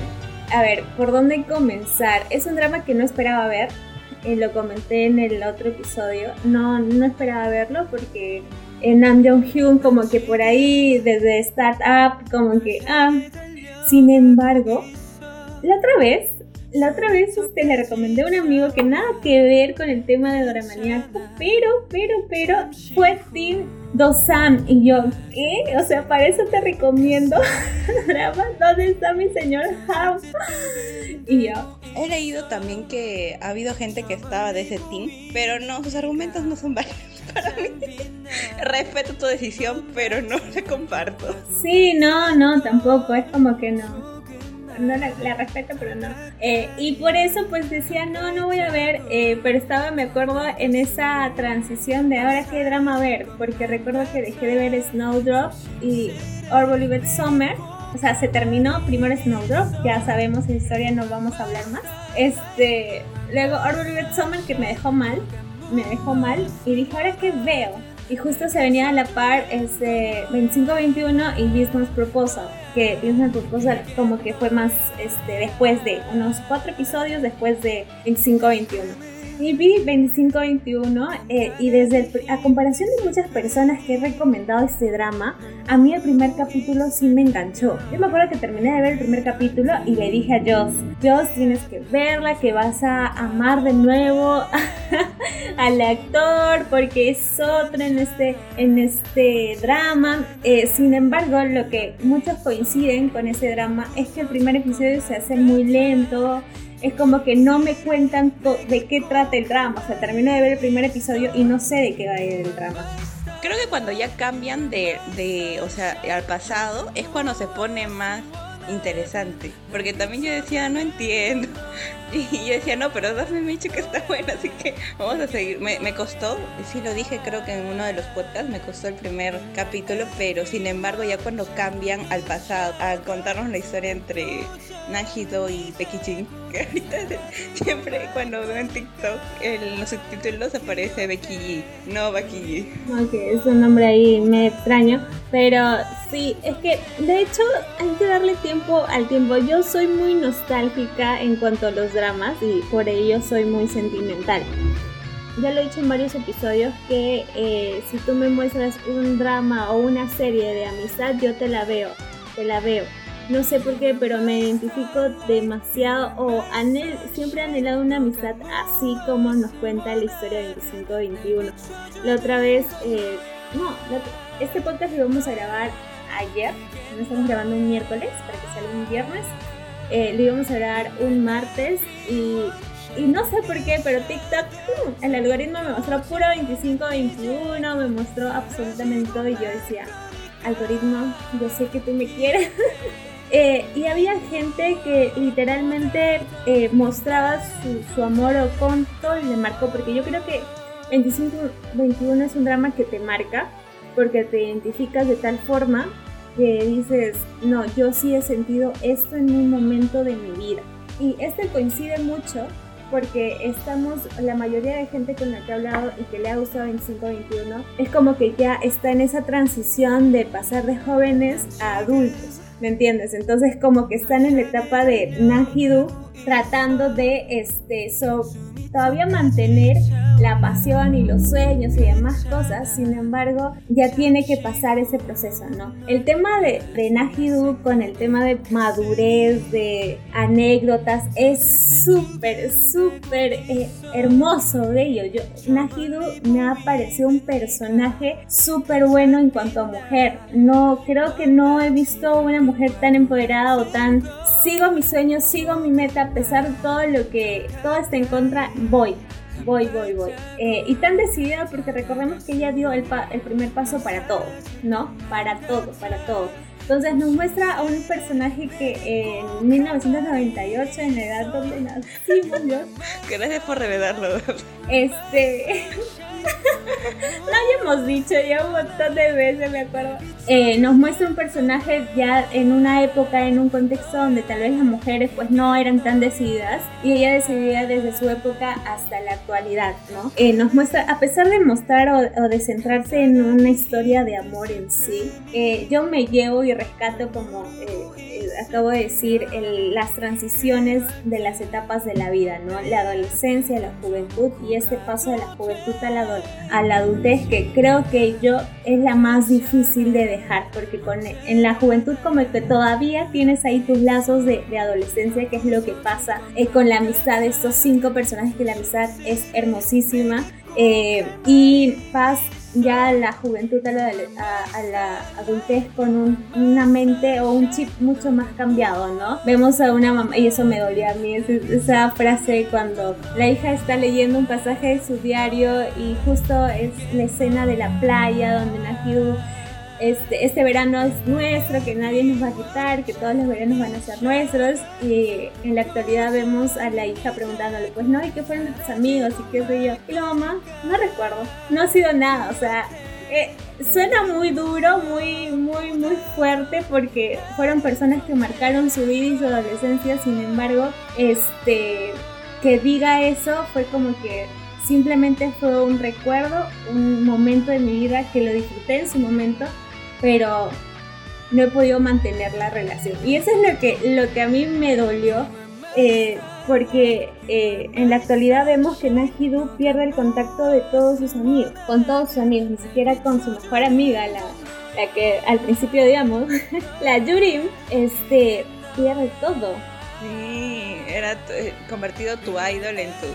a ver, ¿por dónde comenzar? Es un drama que no esperaba ver. Eh, lo comenté en el otro episodio. No, no esperaba verlo porque en Nam Jong Hyun como que por ahí desde Startup como que ah. Sin embargo, la otra vez la otra vez este, le recomendé a un amigo que nada que ver con el tema de Doramaniaco, pero, pero, pero fue Team Dosan. Y yo, ¿qué? O sea, para eso te recomiendo <laughs> drama. ¿Dónde está mi señor House? Y yo. He leído también que ha habido gente que estaba de ese team, pero no, sus argumentos no son válidos <laughs> para mí. Respeto tu decisión, pero no la comparto. Sí, no, no, tampoco. Es como que no no la, respeto, pero no. Eh, y por eso pues decía, no, no voy a ver, eh, pero estaba, me acuerdo, en esa transición de ahora qué drama ver, porque recuerdo que dejé de ver Snowdrop y Olivet Summer. O sea, se terminó primero Snowdrop, ya sabemos la historia, no vamos a hablar más. Este, luego Olivet Summer que me dejó mal, me dejó mal y dije, ahora qué veo. Y justo se venía a la par este 25-21 y Business Proposal que Business Proposal como que fue más este, después de unos cuatro episodios después de 25-21. Vi 25-21 eh, y desde a comparación de muchas personas que he recomendado este drama, a mí el primer capítulo sí me enganchó. Yo me acuerdo que terminé de ver el primer capítulo y le dije a Joss, Joss tienes que verla, que vas a amar de nuevo <laughs> al actor porque es otro en este, en este drama. Eh, sin embargo, lo que muchos coinciden con ese drama es que el primer episodio se hace muy lento es como que no me cuentan de qué trata el drama. O sea, termino de ver el primer episodio y no sé de qué va a ir el drama. Creo que cuando ya cambian de, de, o sea, al pasado, es cuando se pone más interesante. Porque también yo decía, no entiendo. <laughs> Y yo decía, no, pero Daphne me que está buena, así que vamos a seguir. Me, me costó, sí lo dije creo que en uno de los podcasts, me costó el primer capítulo, pero sin embargo ya cuando cambian al pasado, a contarnos la historia entre Najido y Becky <laughs> que ahorita <laughs> siempre cuando veo en TikTok en los subtítulos aparece Becky no Becky G. Ok, es un nombre ahí me extraño, pero sí, es que de hecho hay que darle tiempo al tiempo. Yo soy muy nostálgica en cuanto a los dramas y por ello soy muy sentimental. Ya lo he dicho en varios episodios que eh, si tú me muestras un drama o una serie de amistad, yo te la veo, te la veo. No sé por qué, pero me identifico demasiado o anhel, siempre he anhelado una amistad así como nos cuenta la historia de 25-21. La otra vez, eh, no, este podcast lo vamos a grabar ayer, no estamos grabando un miércoles para que salga un viernes. Eh, lo íbamos a grabar un martes y, y, no sé por qué, pero TikTok, uh, el algoritmo me mostró puro 25-21, me mostró absolutamente todo y yo decía, algoritmo, yo sé que tú me quieres. <laughs> Eh, y había gente que literalmente eh, mostraba su, amor o todo y le marcó, porque yo creo que 25-21 es un drama que te marca, porque te identificas de tal forma que dices, no, yo sí he sentido esto en un momento de mi vida. Y este coincide mucho porque estamos, la mayoría de gente con la que he hablado y que le ha gustado 25-21, es como que ya está en esa transición de pasar de jóvenes a adultos, ¿me entiendes? Entonces como que están en la etapa de Nahidu tratando de este, so, todavía mantener la pasión y los sueños y demás cosas, sin embargo, ya tiene que pasar ese proceso, ¿no? El tema de, de Najidu con el tema de madurez, de anécdotas, es súper, súper eh, hermoso de ello. Yo, Najidu me ha parecido un personaje súper bueno en cuanto a mujer. No, creo que no he visto una mujer tan empoderada o tan sigo mis sueños, sigo mi meta, a pesar de todo lo que todo está en contra, voy voy, voy, voy. Eh, y tan decidida porque recordemos que ella dio el, el primer paso para todo, ¿no? Para todo, para todo. Entonces nos muestra a un personaje que en 1998, en la edad donde nacimos. <laughs> Gracias por revelarlo. Este. <laughs> Lo habíamos dicho ya un montón de veces, me acuerdo. Eh, nos muestra un personaje ya en una época, en un contexto donde tal vez las mujeres pues no eran tan decididas y ella decidía desde su época hasta la actualidad, ¿no? Eh, nos muestra, a pesar de mostrar o, de centrarse en una historia de amor en sí, eh, yo me llevo y rescato como acabo de decir, las transiciones de las etapas de la vida, ¿no? La adolescencia, la juventud y este paso de la juventud a la, a la adultez que creo que yo es la más difícil de dejar, porque con, en la juventud como que todavía tienes ahí tus lazos de, adolescencia, que es lo que pasa eh, con la amistad de estos cinco personajes, que la amistad es hermosísima. Eh, y paz ya la juventud a la, adultez con una mente o un chip mucho más cambiado, ¿no? Vemos a una mamá, y eso me dolía a mí, esa frase cuando la hija está leyendo un pasaje de su diario y justo es la escena de la playa donde Nahidu este, este verano es nuestro, que nadie nos va a quitar, que todos los veranos van a ser nuestros. Y en la actualidad vemos a la hija preguntándole, pues no, ¿y qué fueron de tus amigos? ¿Y qué sé yo? Y la mamá, no recuerdo, no ha sido nada, o sea, eh, suena muy duro, muy, muy, muy fuerte porque fueron personas que marcaron su vida y su adolescencia, sin embargo, este, que diga eso fue como que simplemente fue un recuerdo, un momento de mi vida que lo disfruté en su momento pero no he podido mantener la relación. Y eso es lo que, lo que a mí me dolió, eh, porque eh, en la actualidad vemos que Najidu pierde el contacto de todos sus amigos, con todos sus amigos, ni siquiera con su mejor amiga, la, la que al principio digamos, <laughs> la Yurim, este, pierde todo. Sí, era eh, convertido tu idol en tu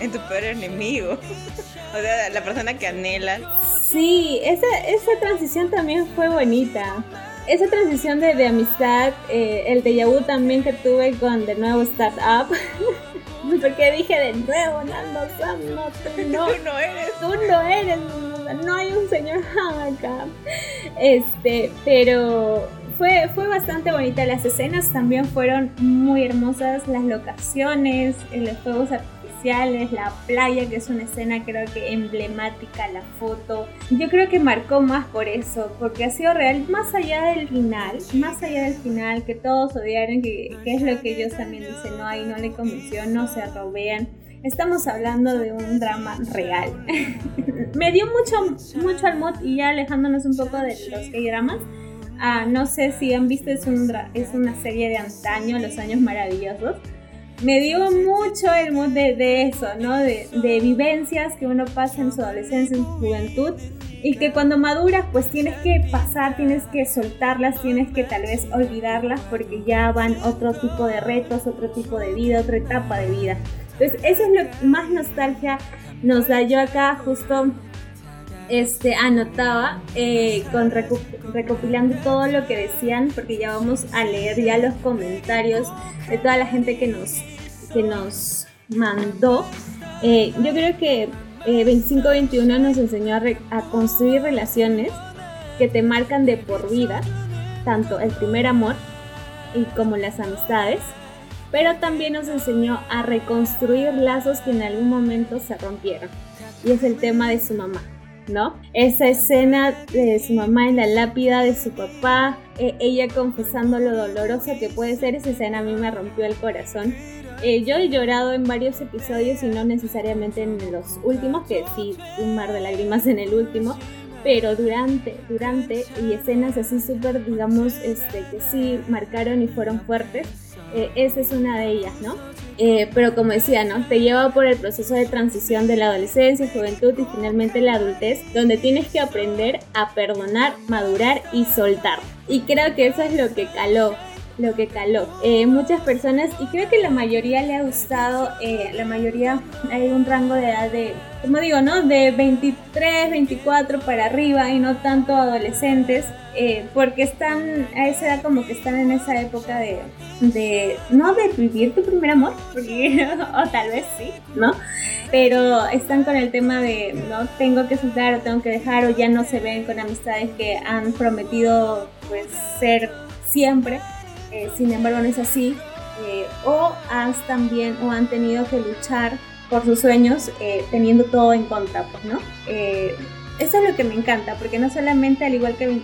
en tu peor enemigo. <laughs> o sea, la persona que anhela. Sí, esa, esa transición también fue bonita. Esa transición de, de amistad, eh, el déjà vu también que tuve con de nuevo Startup. <laughs> Porque dije de nuevo, Nando Sam, no, tú no, <laughs> tú no eres. Tú no eres, no hay un señor Han acá. Este, pero fue, fue bastante bonita. Las escenas también fueron muy hermosas, las locaciones, los juegos la playa, que es una escena creo que emblemática, la foto. Yo creo que marcó más por eso, porque ha sido real, más allá del final, más allá del final, que todos odiaron, que, es lo que ellos también dicen, no, ahí no le convenció, no se robean. Estamos hablando de un drama real. <laughs> Me dio mucho, mucho al mod y ya alejándonos un poco de los K-dramas. Ah, no sé si han visto, es, un es una serie de antaño, Los Años Maravillosos me dio mucho el mood de, eso, ¿no? De, vivencias que uno pasa en su adolescencia, en su juventud, y que cuando maduras, pues tienes que pasar, tienes que soltarlas, tienes que tal vez olvidarlas, porque ya van otro tipo de retos, otro tipo de vida, otra etapa de vida. Entonces, eso es lo que más nostalgia nos da. Yo acá justo este, anotaba eh, con recopilando todo lo que decían, porque ya vamos a leer ya los comentarios de toda la gente que nos, que nos mandó. Eh, yo creo que eh, 2521 nos enseñó a, construir relaciones que te marcan de por vida, tanto el primer amor y como las amistades, pero también nos enseñó a reconstruir lazos que en algún momento se rompieron. Y es el tema de su mamá. ¿No? Esa escena de su mamá en la lápida de su papá, eh, ella confesando lo dolorosa que puede ser, esa escena a mí me rompió el corazón. Eh, yo he llorado en varios episodios y no necesariamente en los últimos, que sí, un mar de lágrimas en el último, pero durante, durante, y escenas así súper, digamos, este, que sí marcaron y fueron fuertes, eh, esa es una de ellas, ¿no? Eh, pero como decía, ¿no? Te lleva por el proceso de transición de la adolescencia, juventud y finalmente la adultez, donde tienes que aprender a perdonar, madurar y soltar. Y creo que eso es lo que caló lo que caló. Eh, muchas personas, y creo que la mayoría le ha gustado, eh, la mayoría hay un rango de edad de, como digo, ¿no? De 23, 24 para arriba y no tanto adolescentes, eh, porque están a esa edad como que están en esa época de, de no de vivir tu primer amor, <laughs> o tal vez sí, ¿no? Pero están con el tema de, no, tengo que soltar o tengo que dejar o ya no se ven con amistades que han prometido pues ser siempre. Eh, sin embargo no es así, eh, o has también o han tenido que luchar por sus sueños eh, teniendo todo en contra, pues, ¿no? eso es lo que me encanta, porque no solamente, al igual que,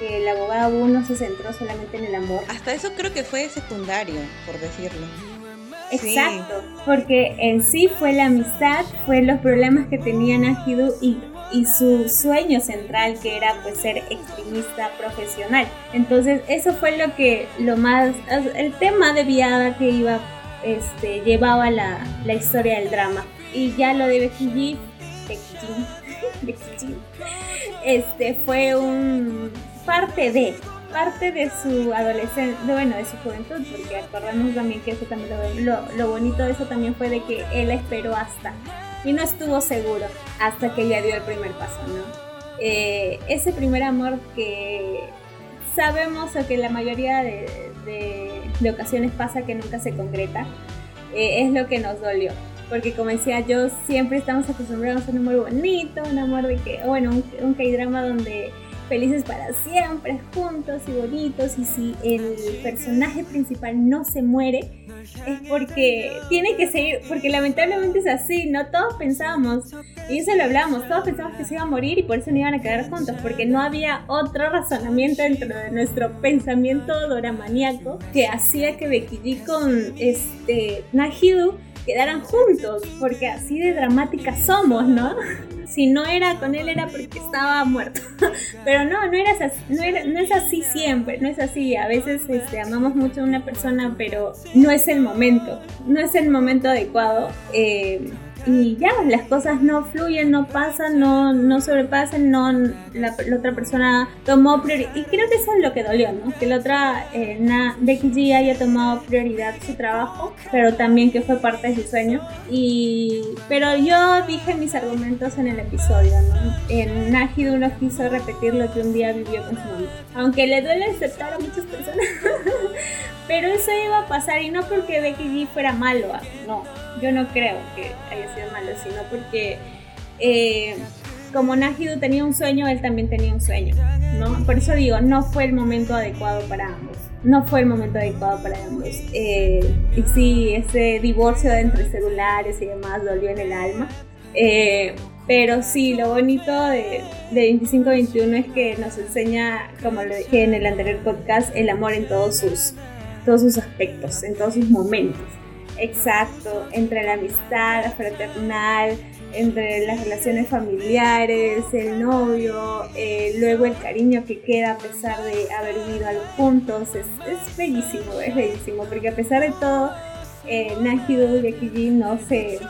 que, el abogado uno se centró solamente en el amor. Hasta eso creo que fue secundario, por decirlo. Exacto, porque en sí fue la amistad, fue los problemas que tenían Najidu y y su sueño central que era pues ser extremista profesional. Entonces eso fue lo que lo más, el tema de viada que iba, este, llevaba la, la historia del drama. Y ya lo de Becky G, Becky G, <laughs> este fue un parte de parte de su adolescencia, bueno, de su juventud, porque acordamos también que eso también lo, lo, bonito de eso también fue de que él esperó hasta y no estuvo seguro hasta que ella dio el primer paso, ¿no? Eh, ese primer amor que sabemos o que la mayoría de, de, ocasiones pasa que nunca se concreta, eh, es lo que nos dolió. Porque como decía yo, siempre estamos acostumbrados a un amor bonito, un amor de que, bueno, un, un K-drama donde felices para siempre, juntos y bonitos. Y si el personaje principal no se muere, es porque tiene que seguir, porque lamentablemente es así, ¿no? Todos pensábamos, y eso lo hablamos, todos pensábamos que se iba a morir y por eso no iban a quedar juntos, porque no había otro razonamiento dentro de nuestro pensamiento doramaníaco que hacía que Becky G con este Nahidu quedaran juntos, porque así de dramáticas somos, ¿no? Si no era con él era porque estaba muerto. <laughs> Pero no, no, era así, no, no es así siempre, no es así. A veces este, amamos mucho a una persona, pero no es el momento, no es el momento adecuado. Eh, y ya, las cosas no fluyen, no pasan, no, no sobrepasan, no, la, otra persona tomó prioridad. Y creo que eso es lo que dolió, ¿no? Que la otra, eh, Becky G haya tomado prioridad su trabajo, pero también que fue parte de su sueño. Y, pero yo dije mis argumentos en el episodio, ¿no? En Najidu no quiso repetir lo que un día vivió con su mamá. Aunque le duele aceptar a muchas personas. <laughs> pero eso iba a pasar y no porque Becky G fuera malo, ¿ah? no yo no creo que haya sido malo, sino porque eh, como Najidu tenía un sueño, él también tenía un sueño, ¿no? Por eso digo, no fue el momento adecuado para ambos. No fue el momento adecuado para ambos. Eh, y sí, ese divorcio entre celulares y demás dolió en el alma. Eh, pero sí, lo bonito de, de 2521 es que nos enseña, como lo dije en el anterior podcast, el amor en todos sus, todos sus aspectos, en todos sus momentos. Exacto, entre la amistad, fraternal, entre las relaciones familiares, el novio, eh, luego el cariño que queda a pesar de haber vivido algo juntos, es, es bellísimo, es bellísimo, porque a pesar de todo, eh, Najido y Akiji no se...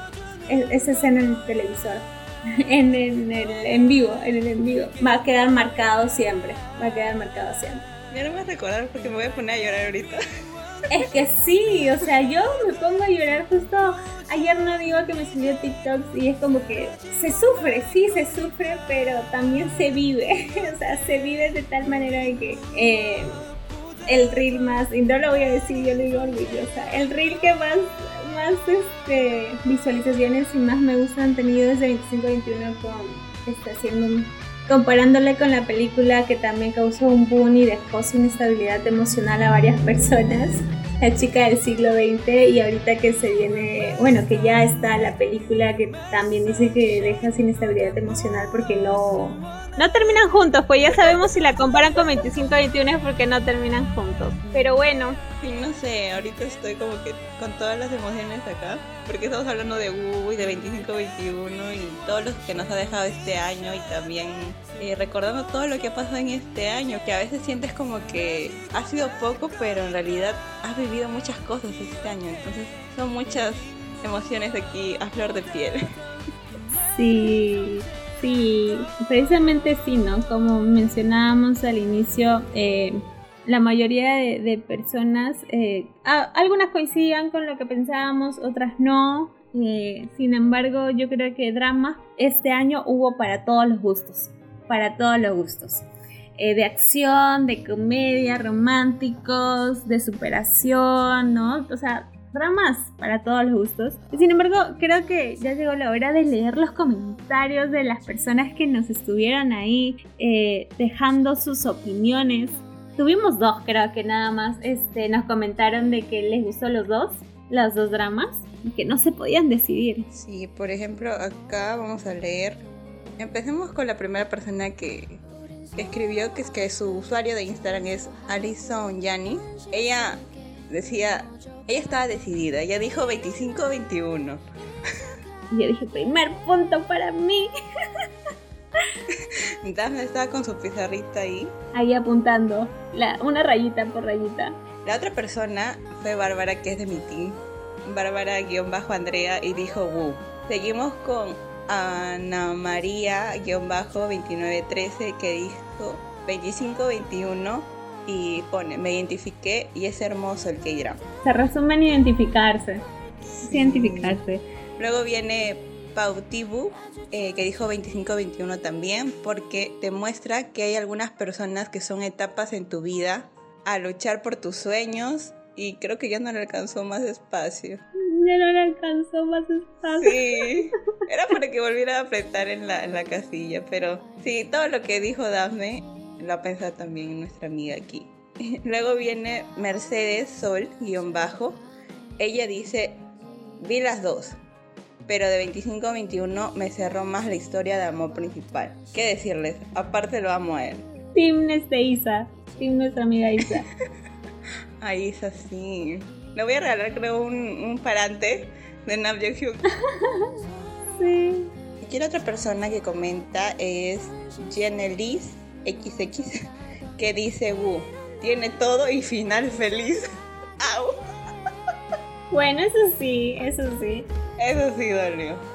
esa escena en el televisor, <laughs> en, en, el en vivo, en el en vivo, va a quedar marcado siempre, va a quedar marcado siempre. Ya no me vas a recordar porque me voy a poner a llorar ahorita. <laughs> Es que sí, o sea, yo me pongo a llorar justo. Ayer no digo que me salió TikTok y es como que se sufre, sí se sufre, pero también se vive, <laughs> o sea, se vive de tal manera de que eh, el reel más, y no lo voy a decir, yo lo digo orgullosa, el reel que más, más este, visualizaciones y más me gusta han tenido desde 2521 con, está haciendo un comparándole con la película que también causó un boom y dejó sin estabilidad emocional a varias <laughs> personas, La chica del siglo XX y ahorita que se viene, bueno, que ya está la película que también dice que deja sin estabilidad emocional porque no... No terminan juntos, pues ya sabemos si la comparan con 25-21 es porque no terminan juntos. Pero bueno, Sí, no sé, ahorita estoy como que con todas las emociones acá, porque estamos hablando de U y de 25-21 y todo lo que nos ha dejado este año y también eh, recordando todo lo que ha pasado en este año, que a veces sientes como que ha sido poco, pero en realidad has vivido muchas cosas este año, entonces son muchas emociones aquí a flor de piel. Sí, sí, precisamente sí, ¿no? Como mencionábamos al inicio, eh, la mayoría de, personas, eh, algunas coincidían con lo que pensábamos, otras no. Eh, sin embargo, yo creo que drama este año hubo para todos los gustos, para todos los gustos. Eh, de acción, de comedia, románticos, de superación, ¿no? O sea, dramas para todos los gustos. Sin embargo, creo que ya llegó la hora de leer los comentarios de las personas que nos estuvieron ahí dejando sus opiniones Tuvimos dos, creo que nada más este, nos comentaron de que les gustó los dos, los dos dramas, y que no se podían decidir. Sí, por ejemplo, acá vamos a leer. Empecemos con la primera persona que, escribió, que es que su usuario de Instagram es Alison Yani. Ella decía, ella estaba decidida, ella dijo 25-21. Y yo dije, primer punto para mí. Daphne estaba con su pizarrita ahí. Ahí apuntando, la, una rayita por rayita. La otra persona fue Bárbara, que es de mi team. Bárbara-Andrea y dijo Wu. Seguimos con Ana María-2913 que dijo 2521 y pone, me identifiqué y es hermoso el que irá. Se resume en identificarse. Identificarse. Luego viene Pautibu, eh, que dijo 25-21 también, porque te muestra que hay algunas personas que son etapas en tu vida a luchar por tus sueños y creo que ya no le alcanzó más espacio. Ya no le alcanzó más espacio. Sí, era para que volviera a apretar en la, en la casilla, pero sí, todo lo que dijo Daphne lo ha pensado también nuestra amiga aquí. <laughs> Luego viene Mercedes Sol, guion bajo. Ella dice, vi las dos, pero de 25 a 21 me cerró más la historia de amor principal. ¿Qué decirles? Aparte lo amo a él. Team de Isa, Team nuestra amiga Isa. <laughs> a Isa sí. Le voy a regalar creo un, un parante de Nam Hyuk. <laughs> sí. Y quiero otra persona que comenta es Jenelis XX que dice Wu, tiene todo y final feliz. <laughs> ¡Au! Bueno, eso sí, eso sí. Eso sí dolió.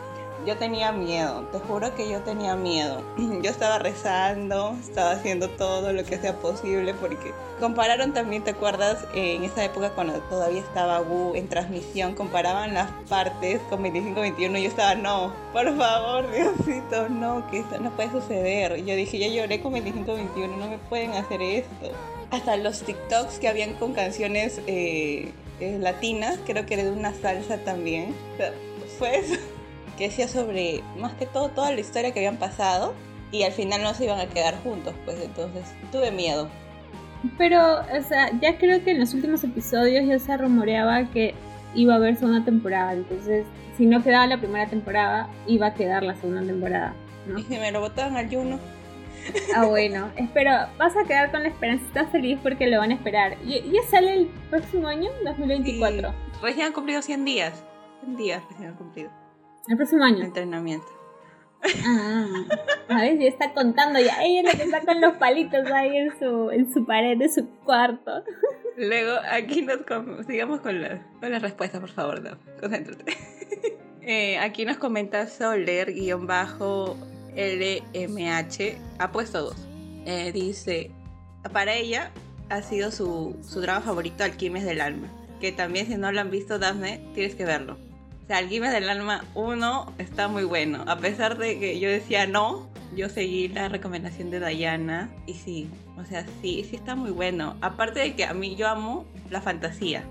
Yo tenía miedo, te juro que yo tenía miedo. <clears throat> Yo estaba rezando, estaba haciendo todo lo que sea posible porque compararon también, ¿te acuerdas? En esa época cuando todavía estaba Wu en transmisión, comparaban las partes con 25-21 y yo estaba, no, por favor, Diosito, no, que esto no puede suceder. yo dije, ya lloré con 25-21, no me pueden hacer esto. Hasta los TikToks que habían con canciones eh, eh, latinas, creo que era de una salsa también. fue eso que decía sobre, más que todo, toda la historia que habían pasado y al final no se iban a quedar juntos, pues entonces tuve miedo. Pero, o sea, ya creo que en los últimos episodios ya se rumoreaba que iba a haber segunda temporada, entonces si no quedaba la primera temporada, iba a quedar la segunda temporada. Y si me lo botaban al Juno. Ah, bueno, espero, vas a quedar con la esperanza, estás feliz porque lo van a esperar. ¿Y ya sale el próximo año, 2024? Recién han cumplido 100 días. 100 días recién han cumplido. El próximo año. Entrenamiento. Ah, a ver, ya está contando ya. Ella es la que está con los palitos ahí en su, en su pared de su cuarto. Luego, aquí nos sigamos con la, con la respuesta, por favor, no. Concéntrate. <laughs> Eh, aquí nos comenta Soler, guion bajo LMH, ha puesto dos. Eh, dice, para ella ha sido su, su trabajo favorito, Alquimes del Alma. Que también si no lo han visto, Dafne, tienes que verlo sea, del Alma 1 está muy bueno. A pesar de que yo decía no, yo seguí la recomendación de Diana y sí, o sea, sí, sí está muy bueno. Aparte de que a mí yo amo la fantasía.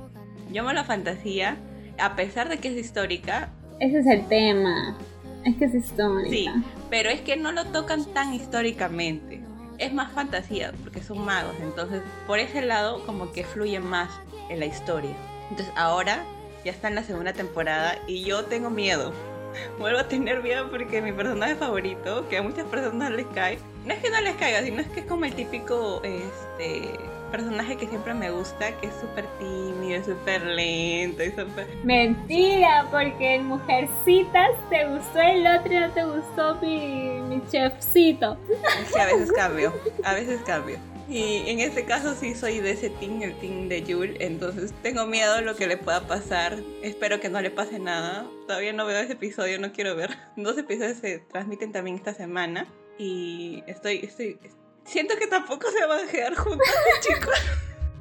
Yo amo la fantasía, a pesar de que es histórica. Ese es el tema. Es que es histórica. Sí, pero es que no lo tocan tan históricamente. Es más fantasía, porque son magos. Entonces, por ese lado, como que fluye más en la historia. Entonces, ahora ya está en la segunda temporada y yo tengo miedo. <laughs> Vuelvo a tener miedo porque mi personaje favorito, que a muchas personas les cae, no es que no les caiga, sino es que es como el típico este, personaje que siempre me gusta, que es súper tímido, súper lento y súper... Mentira, porque en Mujercitas te gustó el otro y no te gustó mi, mi chefcito. Es que a veces cambio, a veces cambio. Y en este caso sí soy de ese team, el team de Yul, entonces tengo miedo de lo que le pueda pasar. Espero que no le pase nada. Todavía no veo ese episodio, no quiero ver. <laughs> Dos episodios se transmiten también esta semana y estoy, estoy, siento que tampoco se van a quedar juntos, <laughs> chicos.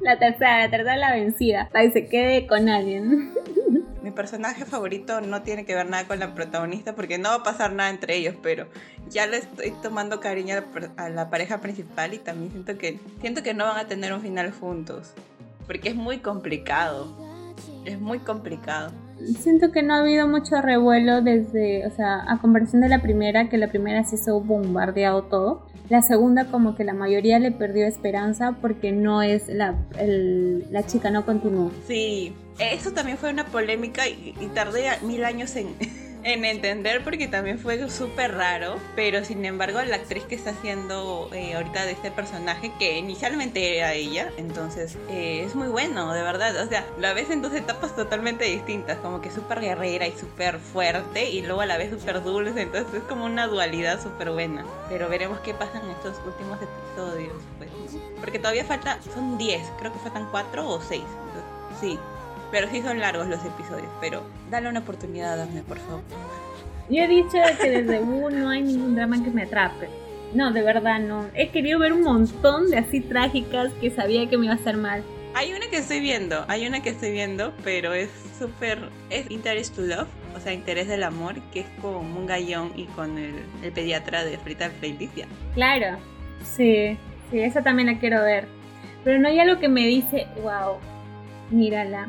La tercera, la tercera la vencida, para que se quede con alguien. <laughs> Mi personaje favorito no tiene que ver nada con la protagonista porque no va a pasar nada entre ellos, pero ya le estoy tomando cariño a la pareja principal y también siento que siento que no van a tener un final juntos, porque es muy complicado. Es muy complicado. Siento que no ha habido mucho revuelo desde, o sea, a comparación de la primera, que la primera sí se bombardeado todo. La segunda como que la mayoría le perdió esperanza porque no es la, la chica no continuó. Sí, eso también fue una polémica y, tardé mil años en, en entender porque también fue súper raro, pero sin embargo la actriz que está haciendo eh, ahorita de este personaje, que inicialmente era ella, entonces eh, es muy bueno, de verdad, o sea, la ves en dos etapas totalmente distintas, como que súper guerrera y súper fuerte y luego a la vez súper dulce, entonces es como una dualidad súper buena, pero veremos qué pasa en estos últimos episodios, pues, porque todavía falta, son 10, creo que faltan 4 o 6, sí, pero sí son largos los episodios, pero dale una oportunidad a Daphne, por favor. Yo he dicho que desde <laughs> U no hay ningún drama que me atrape. No, de verdad no. He querido ver un montón de así trágicas que sabía que me iba a hacer mal. Hay una que estoy viendo, hay una que estoy viendo, pero es súper... Es Interest to Love, o sea, Interés del Amor, que es con un gallón y con el, el pediatra de Frita Felicia. Claro, sí, sí, esa también la quiero ver. Pero no hay algo que me dice, wow, mírala,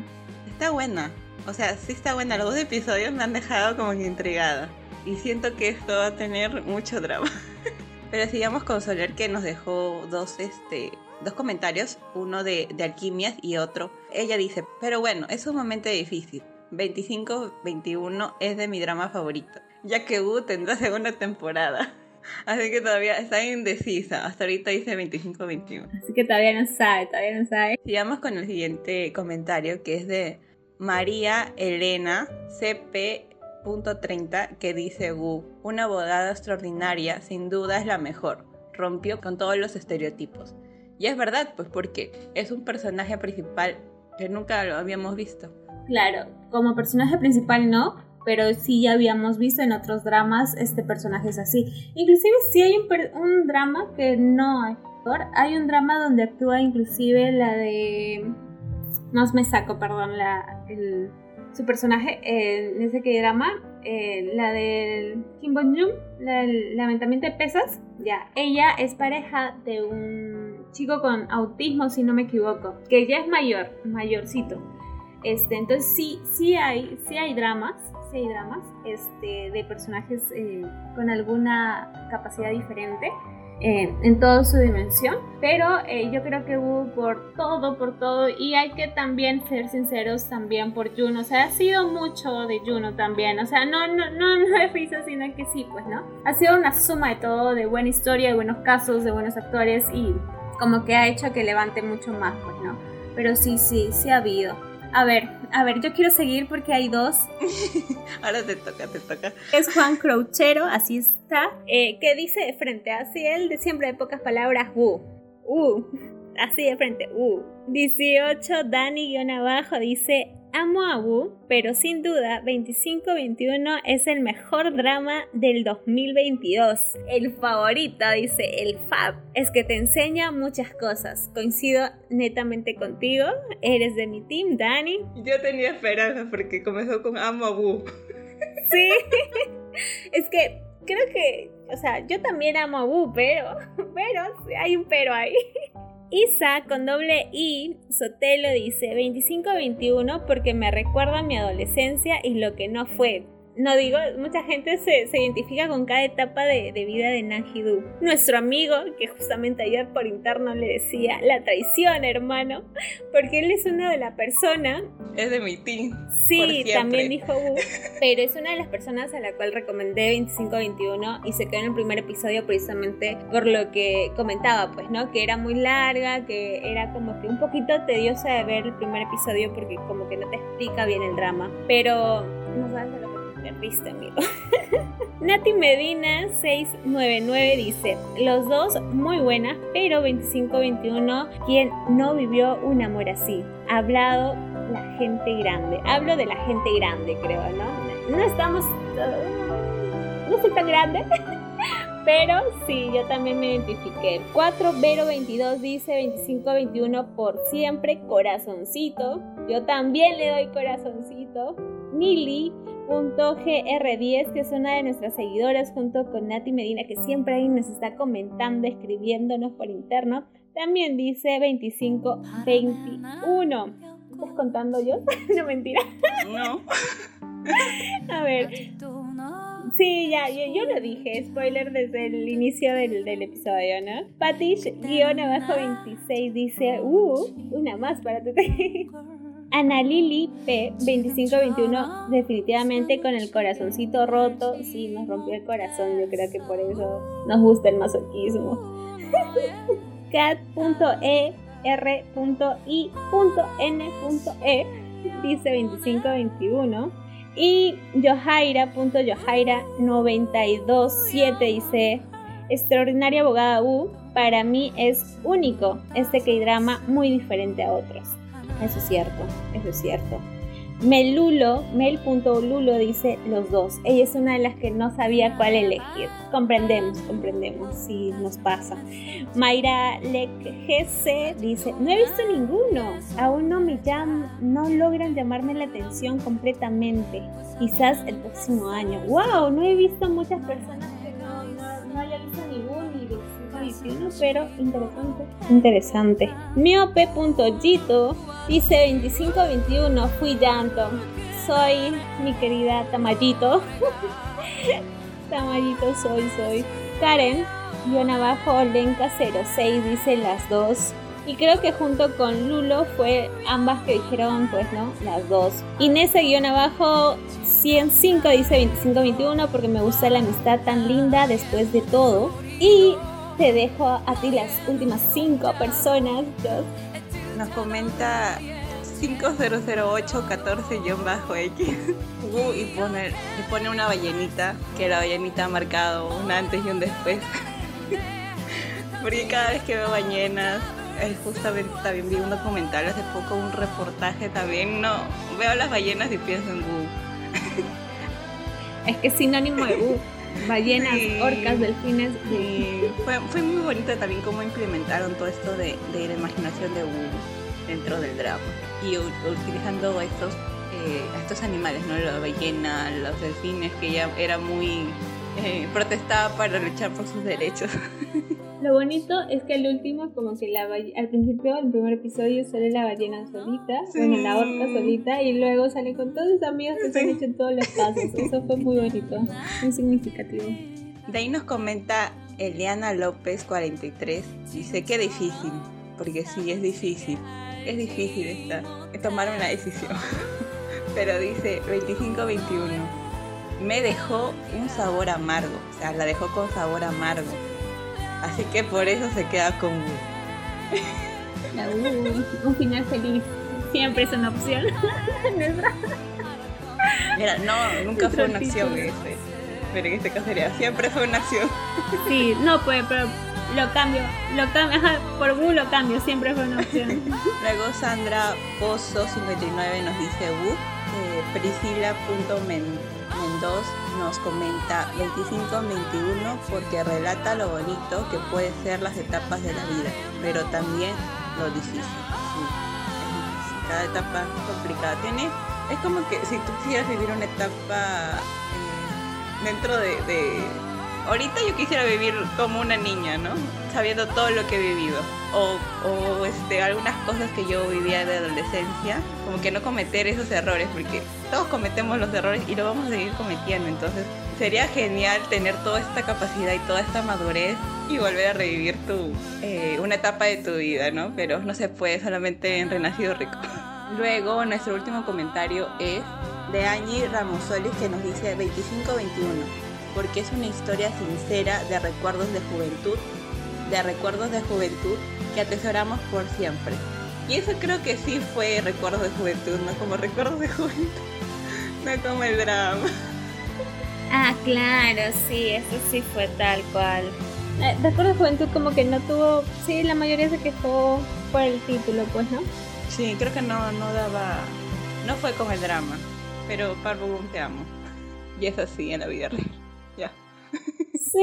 está buena. O sea, sí está buena. Los dos episodios me han dejado como que intrigada. Y siento que esto va a tener mucho drama. <laughs> Pero sigamos con Soler que nos dejó dos, este, dos comentarios. Uno de, de alquimias y otro. Ella dice, pero bueno, es un momento difícil. 25-21 es de mi drama favorito. Ya que U tendrá segunda temporada. <laughs> Así que todavía está indecisa. Hasta ahorita dice 25-21. Así que todavía no sabe, todavía no sabe. Sigamos con el siguiente comentario que es de María Elena CP.30 que dice Wu, una abogada extraordinaria, sin duda es la mejor, rompió con todos los estereotipos. Y es verdad, pues porque es un personaje principal que nunca lo habíamos visto. Claro, como personaje principal no, pero sí ya habíamos visto en otros dramas este personaje es así. Inclusive sí hay un, un drama que no hay. Hay un drama donde actúa inclusive la de no me saco, perdón, la, el, su personaje ese que drama, eh, la del Kim Bon Jum, la del levantamiento de pesas, ya, ella es pareja de un chico con autismo, si no me equivoco, que ya es mayor, mayorcito. Este, entonces sí, sí hay, sí hay dramas, sí hay dramas, este, de personajes eh, con alguna capacidad diferente. Eh, en toda su dimensión. Pero eh, yo creo que hubo por todo, por todo. Y hay que también ser sinceros también por Juno. O sea, ha sido mucho de Juno también. O sea, no, no, no, <laughs> no es risa, sino que sí, pues, ¿no? Ha sido una suma de todo, de buena historia, de buenos casos, de buenos actores. Y como que ha hecho que levante mucho más, pues, ¿no? Pero sí, sí, sí ha habido. A ver, a ver, yo quiero seguir porque hay dos. <laughs> Ahora te toca, te toca. Es Juan Crouchero, así está, eh, que dice frente, así él de siempre de pocas palabras, uh, uh, así de frente, uh. 18, Dani-abajo dice, Amo a Wu, pero sin duda 2521 es el mejor drama del 2022. El favorito, dice el Fab, es que te enseña muchas cosas. Coincido netamente contigo, eres de mi team, Dani. Yo tenía esperanza porque comenzó con Amo a Wu. Sí, <laughs> es que creo que, o sea, yo también amo a Wu, pero, <laughs> pero, hay un pero ahí. Isa con doble I, Sotelo dice 25-21 porque me recuerda mi adolescencia y lo que no fue no digo, mucha gente se, identifica con cada etapa de, vida de Nanjidu. Nuestro amigo, que justamente ayer por interno le decía, la traición, hermano, porque él es una de las personas... Es de mi team. Sí, también dijo pero es una de las personas a la cual recomendé 25-21 y se quedó en el primer episodio precisamente por lo que comentaba, pues, ¿no? Que era muy larga, que era como que un poquito tediosa de ver el primer episodio porque como que no te explica bien el drama, pero no sabes lo que viste, amigo. <laughs> Nati Medina 699 dice, los dos muy buenas, pero 2521, quien no vivió un amor así. Hablado la gente grande. Hablo de la gente grande, creo, ¿no? No estamos... no soy tan grande. <laughs> Pero sí, yo también me identifiqué. 4 Vero 22 dice 2521 por siempre, corazoncito. Yo también le doy corazoncito. Nili gr10, que es una de nuestras seguidoras, junto con Nati Medina, que siempre ahí nos está comentando, escribiéndonos por interno. También dice 2521. ¿Estás contando yo? <laughs> no, mentira. No. <laughs> A ver. Sí, ya, yo, lo dije, spoiler desde el inicio del, episodio, ¿no? Patish, guion abajo 26, dice, uh, una más para tu <laughs> Ana Lili P 2521 definitivamente con el corazoncito roto, sí, nos rompió el corazón, yo creo que por eso nos gusta el masoquismo. <laughs> Cat.e R.I.N.E dice 2521 y Yohaira.yohaira927 dice extraordinaria abogada U para mí es único este K-drama muy diferente a otros eso es cierto eso es cierto Melulo, Mel.lulo dice los dos. Ella es una de las que no sabía cuál elegir. Comprendemos, comprendemos, si nos pasa. Mayra GC dice, no he visto ninguno. Aún no me llaman, no logran llamarme la atención completamente. Quizás el próximo año. ¡Wow! No he visto muchas personas pero interesante. Interesante. Miope.gito dice 2521, fui llanto. Soy mi querida Tamayito. <laughs> Tamayito soy, soy. Karen, guion abajo, Lenka 06 dice las dos. Y creo que junto con Lulo fue ambas que dijeron, pues no, las dos. Inés guion abajo 105 dice 2521 porque me gusta la amistad tan linda después de todo. Y te dejo a ti las últimas cinco personas, Nos comenta 500814-X uh, y, pone, y pone una ballenita, que la ballenita ha marcado un antes y un después. <laughs> Porque cada vez que veo ballenas, eh, justamente también vi un documental hace poco, un reportaje también, no, veo las ballenas y pienso en Wu. es que es sinónimo de Wu <laughs> ballenas, orcas, delfines. Fue, fue, muy bonito también cómo implementaron todo esto de, la imaginación de Wu dentro del drama. Y utilizando estos, eh, estos animales, ¿no? La ballena, los delfines, que ya era muy eh, protestada para luchar por sus derechos. <laughs> Lo bonito es que al último, como que la al principio, el primer episodio sale la ballena solita, bueno, la orca solita, y luego sale con todos sus amigos que se han hecho todos los pasos. <laughs> Eso fue muy bonito, muy significativo. De ahí nos comenta Eliana López 43, dice que difícil, porque sí, es difícil, es difícil esta, tomar una decisión. <laughs> Pero dice 25-21, me dejó un sabor amargo, o sea, la dejó con sabor amargo Así que por eso se queda con Wu. un final feliz siempre es una opción. <laughs> Mira, no, nunca fue una opción ese. Pero en este caso sería, siempre fue una acción. Sí, no, pues, pero lo cambio, lo cambio, por Wu lo cambio, siempre fue una opción. <laughs> Luego Sandra Pozo 59 nos dice Wu, eh, Priscila.men 2 nos comenta 25-21 porque relata lo bonito que pueden ser las etapas de la vida, pero también lo difícil. Cada etapa es complicada. Tiene, es como que si tú quisieras vivir una etapa eh, dentro de ahorita yo quisiera vivir como una niña, ¿no? Sabiendo todo lo que he vivido. O, o este, algunas cosas que yo vivía de adolescencia, como que no cometer esos errores, porque todos cometemos los errores y lo vamos a seguir cometiendo. Entonces sería genial tener toda esta capacidad y toda esta madurez y volver a revivir tu, eh, una etapa de tu vida, ¿no? Pero no se puede solamente en Renacido Rico. Luego, nuestro último comentario es de Angie Ramosolis que nos dice 2521 porque es una historia sincera de recuerdos de juventud, de recuerdos de juventud que atesoramos por siempre. Y eso creo que sí fue recuerdos de juventud, no como recuerdos de juventud, <laughs> no como el drama. Ah, claro, sí, eso sí fue tal cual. Eh, recuerdos de juventud como que no tuvo, sí, la mayoría se quejó por el título, pues, ¿no? Sí, creo que no, no daba, no fue como el drama, pero Parvo te amo. <laughs> Y es así en la vida real. Sí.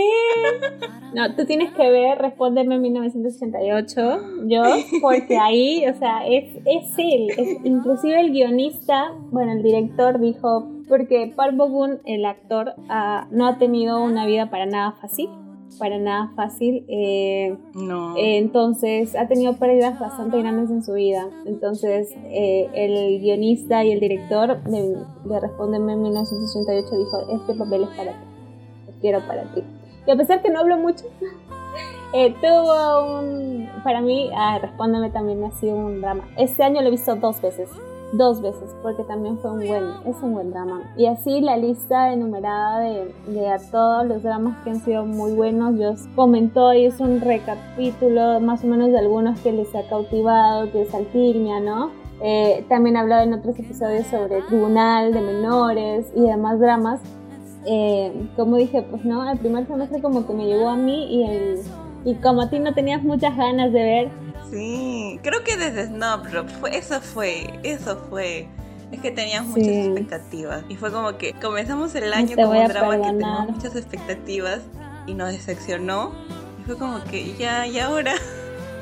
No, tú tienes que ver Respóndeme en 1988, yo, porque ahí, o sea, es, es él. inclusive el guionista, bueno, el director dijo, porque Park Bo el actor, ah, no ha tenido una vida para nada fácil para nada fácil. Eh, no. entonces ha tenido pérdidas bastante grandes en su vida. Entonces eh, el guionista y el director de, de Respóndeme en 1988 dijo, este papel es para ti quiero para ti. Y a pesar que no hablo mucho, eh, tuvo un, para mí, ah, Respóndeme también ha sido un drama. Este año lo he visto dos veces. dos veces, porque también fue un buen, es un buen drama. Y así la lista enumerada de, de a todos los dramas que han sido muy buenos, yo comentó y es un recapítulo más o menos de algunos que les ha cautivado, que es Alquimia, ¿no? Eh, también hablado en otros episodios sobre tribunal de menores y demás dramas. Eh, como dije, pues no, el primer semestre como que me llegó a mí y, el, y como a ti no tenías muchas ganas de ver. Sí, creo que desde Snowdrop, fue, eso fue, eso fue. Es que tenías muchas expectativas. Y fue como que comenzamos el año con un drama que teníamos muchas expectativas y nos decepcionó. Y fue como que ya, y ahora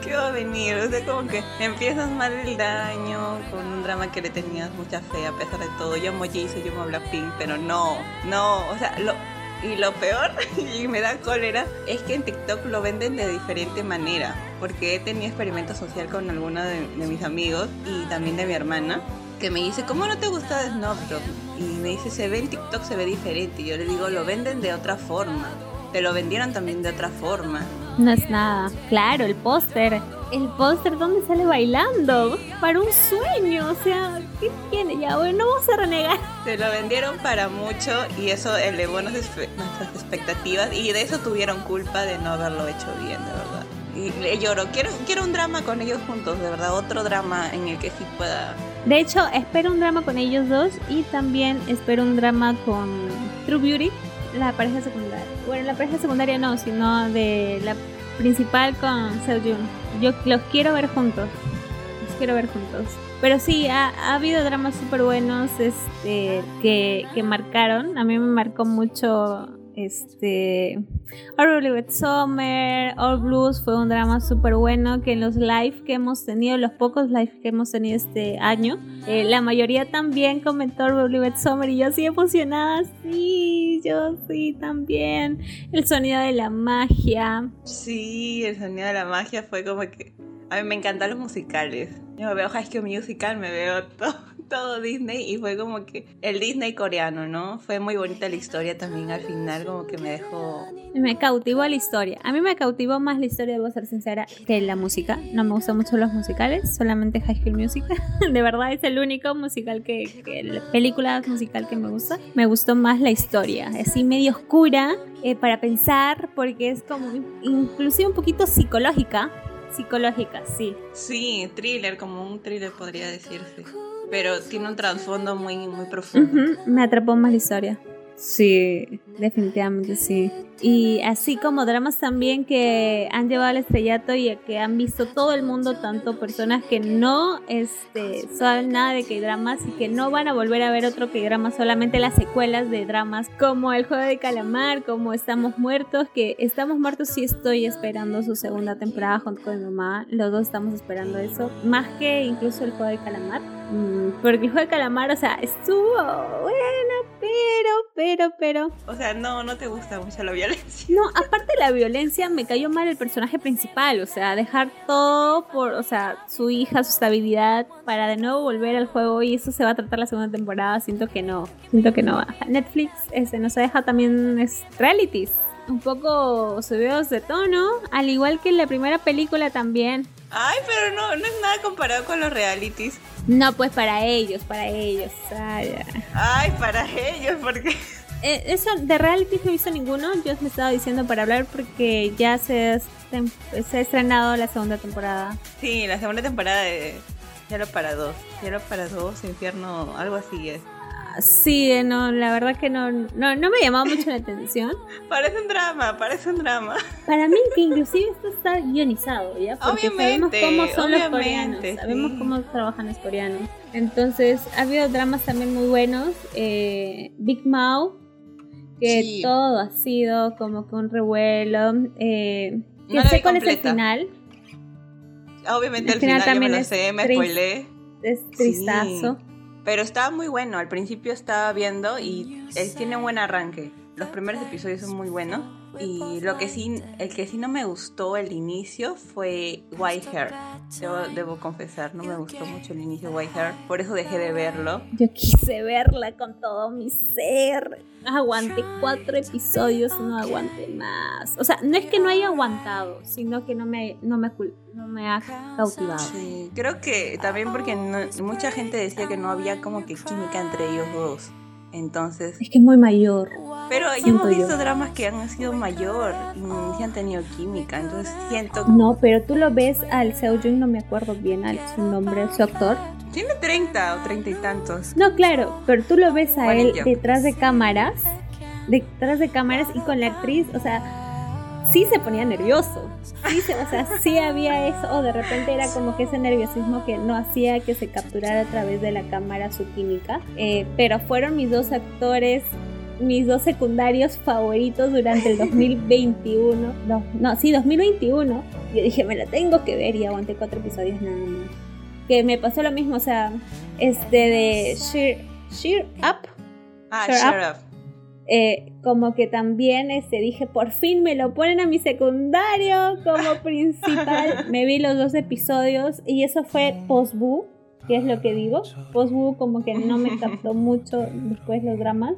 ¿qué va a venir? O sea, como que empiezas mal el daño con un drama que le tenías mucha fe a pesar de todo. Yo amo Jisoo, yo amo Blackpink, pero no, no, o sea, lo, y lo peor, <laughs> y me da cólera, es que en TikTok lo venden de diferente manera. Porque he tenido experimento social con algunos de, mis amigos y también de mi hermana, que me dice, ¿cómo no te gusta Snowdrop? Y me dice, se ve en TikTok, se ve diferente. Y yo le digo, lo venden de otra forma. Te lo vendieron también de otra forma. No es nada. Claro, el póster. El póster donde sale bailando. Para un sueño. O sea, ¿qué tiene? Ya, bueno, no vamos a renegar. Se lo vendieron para mucho y eso elevó nuestras expectativas y de eso tuvieron culpa de no haberlo hecho bien, de verdad. Y lloro. Quiero, quiero un drama con ellos juntos, de verdad. Otro drama en el que sí pueda. De hecho, espero un drama con ellos dos y también espero un drama con True Beauty la pareja secundaria. Bueno, la pareja secundaria no, sino de la principal con Seojun. Yo los quiero ver juntos. Los quiero ver juntos. Pero sí, ha, ha habido dramas súper buenos este, que, que marcaron. A mí me marcó mucho este All Summer, All Blues fue un drama súper bueno que en los live que hemos tenido, los pocos live que hemos tenido este año, eh, la mayoría también comentó All Summer y yo así emocionada, sí, yo sí también. El sonido de la magia. Sí, el sonido de la magia fue como que... A mí me encantan los musicales. Yo me veo High School Musical, me veo todo todo Disney y fue como que el Disney coreano, ¿no? Fue muy bonita la historia también al final, como que me dejó... Me cautivó la historia. A mí me cautivó más la historia, debo ser sincera, que la música. No me gustan mucho los musicales, solamente High School Musical. <laughs> De verdad es el único musical que, que película musical que me gusta. Me gustó más la historia, así medio oscura eh, para pensar, porque es como inclusive un poquito psicológica. Psicológica, sí. Sí, thriller, como un thriller podría decirse pero tiene un trasfondo muy, muy profundo. Me atrapó más la historia. Sí, definitivamente sí. Y así como dramas también que han llevado al estrellato y que han visto todo el mundo, tanto personas que no este, saben nada de que dramas y que no van a volver a ver otro que drama, solamente las secuelas de dramas como El Juego de Calamar, como Estamos Muertos, que Estamos Muertos sí estoy esperando su segunda temporada junto con mi mamá, los dos estamos esperando eso, más que incluso El Juego de Calamar, mm, porque El Juego de Calamar, o sea, estuvo bueno, pero, pero, pero... O sea, no, no te gusta mucho la violencia. No, aparte de la violencia, me cayó mal el personaje principal, o sea, dejar todo por, o sea, su hija, su estabilidad, para de nuevo volver al juego y eso se va a tratar la segunda temporada, siento que no, siento que no va. Netflix ese, nos deja también es, realities, un poco subidos de tono, al igual que en la primera película también. Ay, pero no, no es nada comparado con los realities. No, pues para ellos, para ellos. Ay, para ellos, porque... Eh, eso de reality no he visto ninguno. Yo me estaba diciendo para hablar porque ya se, se ha estrenado la segunda temporada. Sí, la segunda temporada de Cielo para dos. Cielo para dos, Infierno, algo así es. Sí, eh, no, la verdad que no, no, no me llamaba mucho la atención. <laughs> parece un drama, parece un drama. Para mí que inclusive esto está guionizado, ¿ya? Porque sabemos cómo son los coreanos, sabemos cómo trabajan los coreanos. Entonces, ha habido dramas también muy buenos. Eh, Big Mouth, que todo ha sido como que un revuelo. Eh, que sé cuál es el final. Obviamente el, final, también me lo sé, me spoilé. Es tristazo. Pero estaba muy bueno, al principio estaba viendo y él tiene un buen arranque. Los primeros episodios son muy buenos. Y lo que sí, el que sí no me gustó el inicio fue White Hair. Debo, debo confesar, no me gustó mucho el inicio de White Hair, por eso dejé de verlo. Yo quise verla con todo mi ser. Aguanté cuatro episodios no aguanté más. O sea, no es que no haya aguantado, sino que no me, no me, no me ha cautivado. Sí, creo que también porque mucha gente decía que no había como que química entre ellos dos. Entonces. Es que es muy mayor. Pero ya hemos visto dramas que han sido mayor y han tenido química, entonces siento. No, pero tú lo ves al Seojun, no me acuerdo bien al, su nombre, su actor. Tiene 30 o 30 y tantos. No, claro, pero tú lo ves a él detrás de cámaras, detrás de cámaras y con la actriz, o sea, sí se ponía nervioso. Sí o sea, sí había eso, o de repente era como que ese nerviosismo que no hacía que se capturara a través de la cámara su química. Eh, pero fueron mis dos actores mis dos secundarios favoritos durante el <laughs> 2021. No, no, sí, 2021. Yo dije, me la tengo que ver y aguanté cuatro episodios nada más. Que me pasó lo mismo, o sea, este de Sheer, Sheer Up. Ah, Sheer Up. Eh, como que también este, dije, por fin me lo ponen a mi secundario como <laughs> principal. me vi los dos episodios y eso fue post-boo, que es lo que digo. Post-boo como que no me captó mucho después los dramas.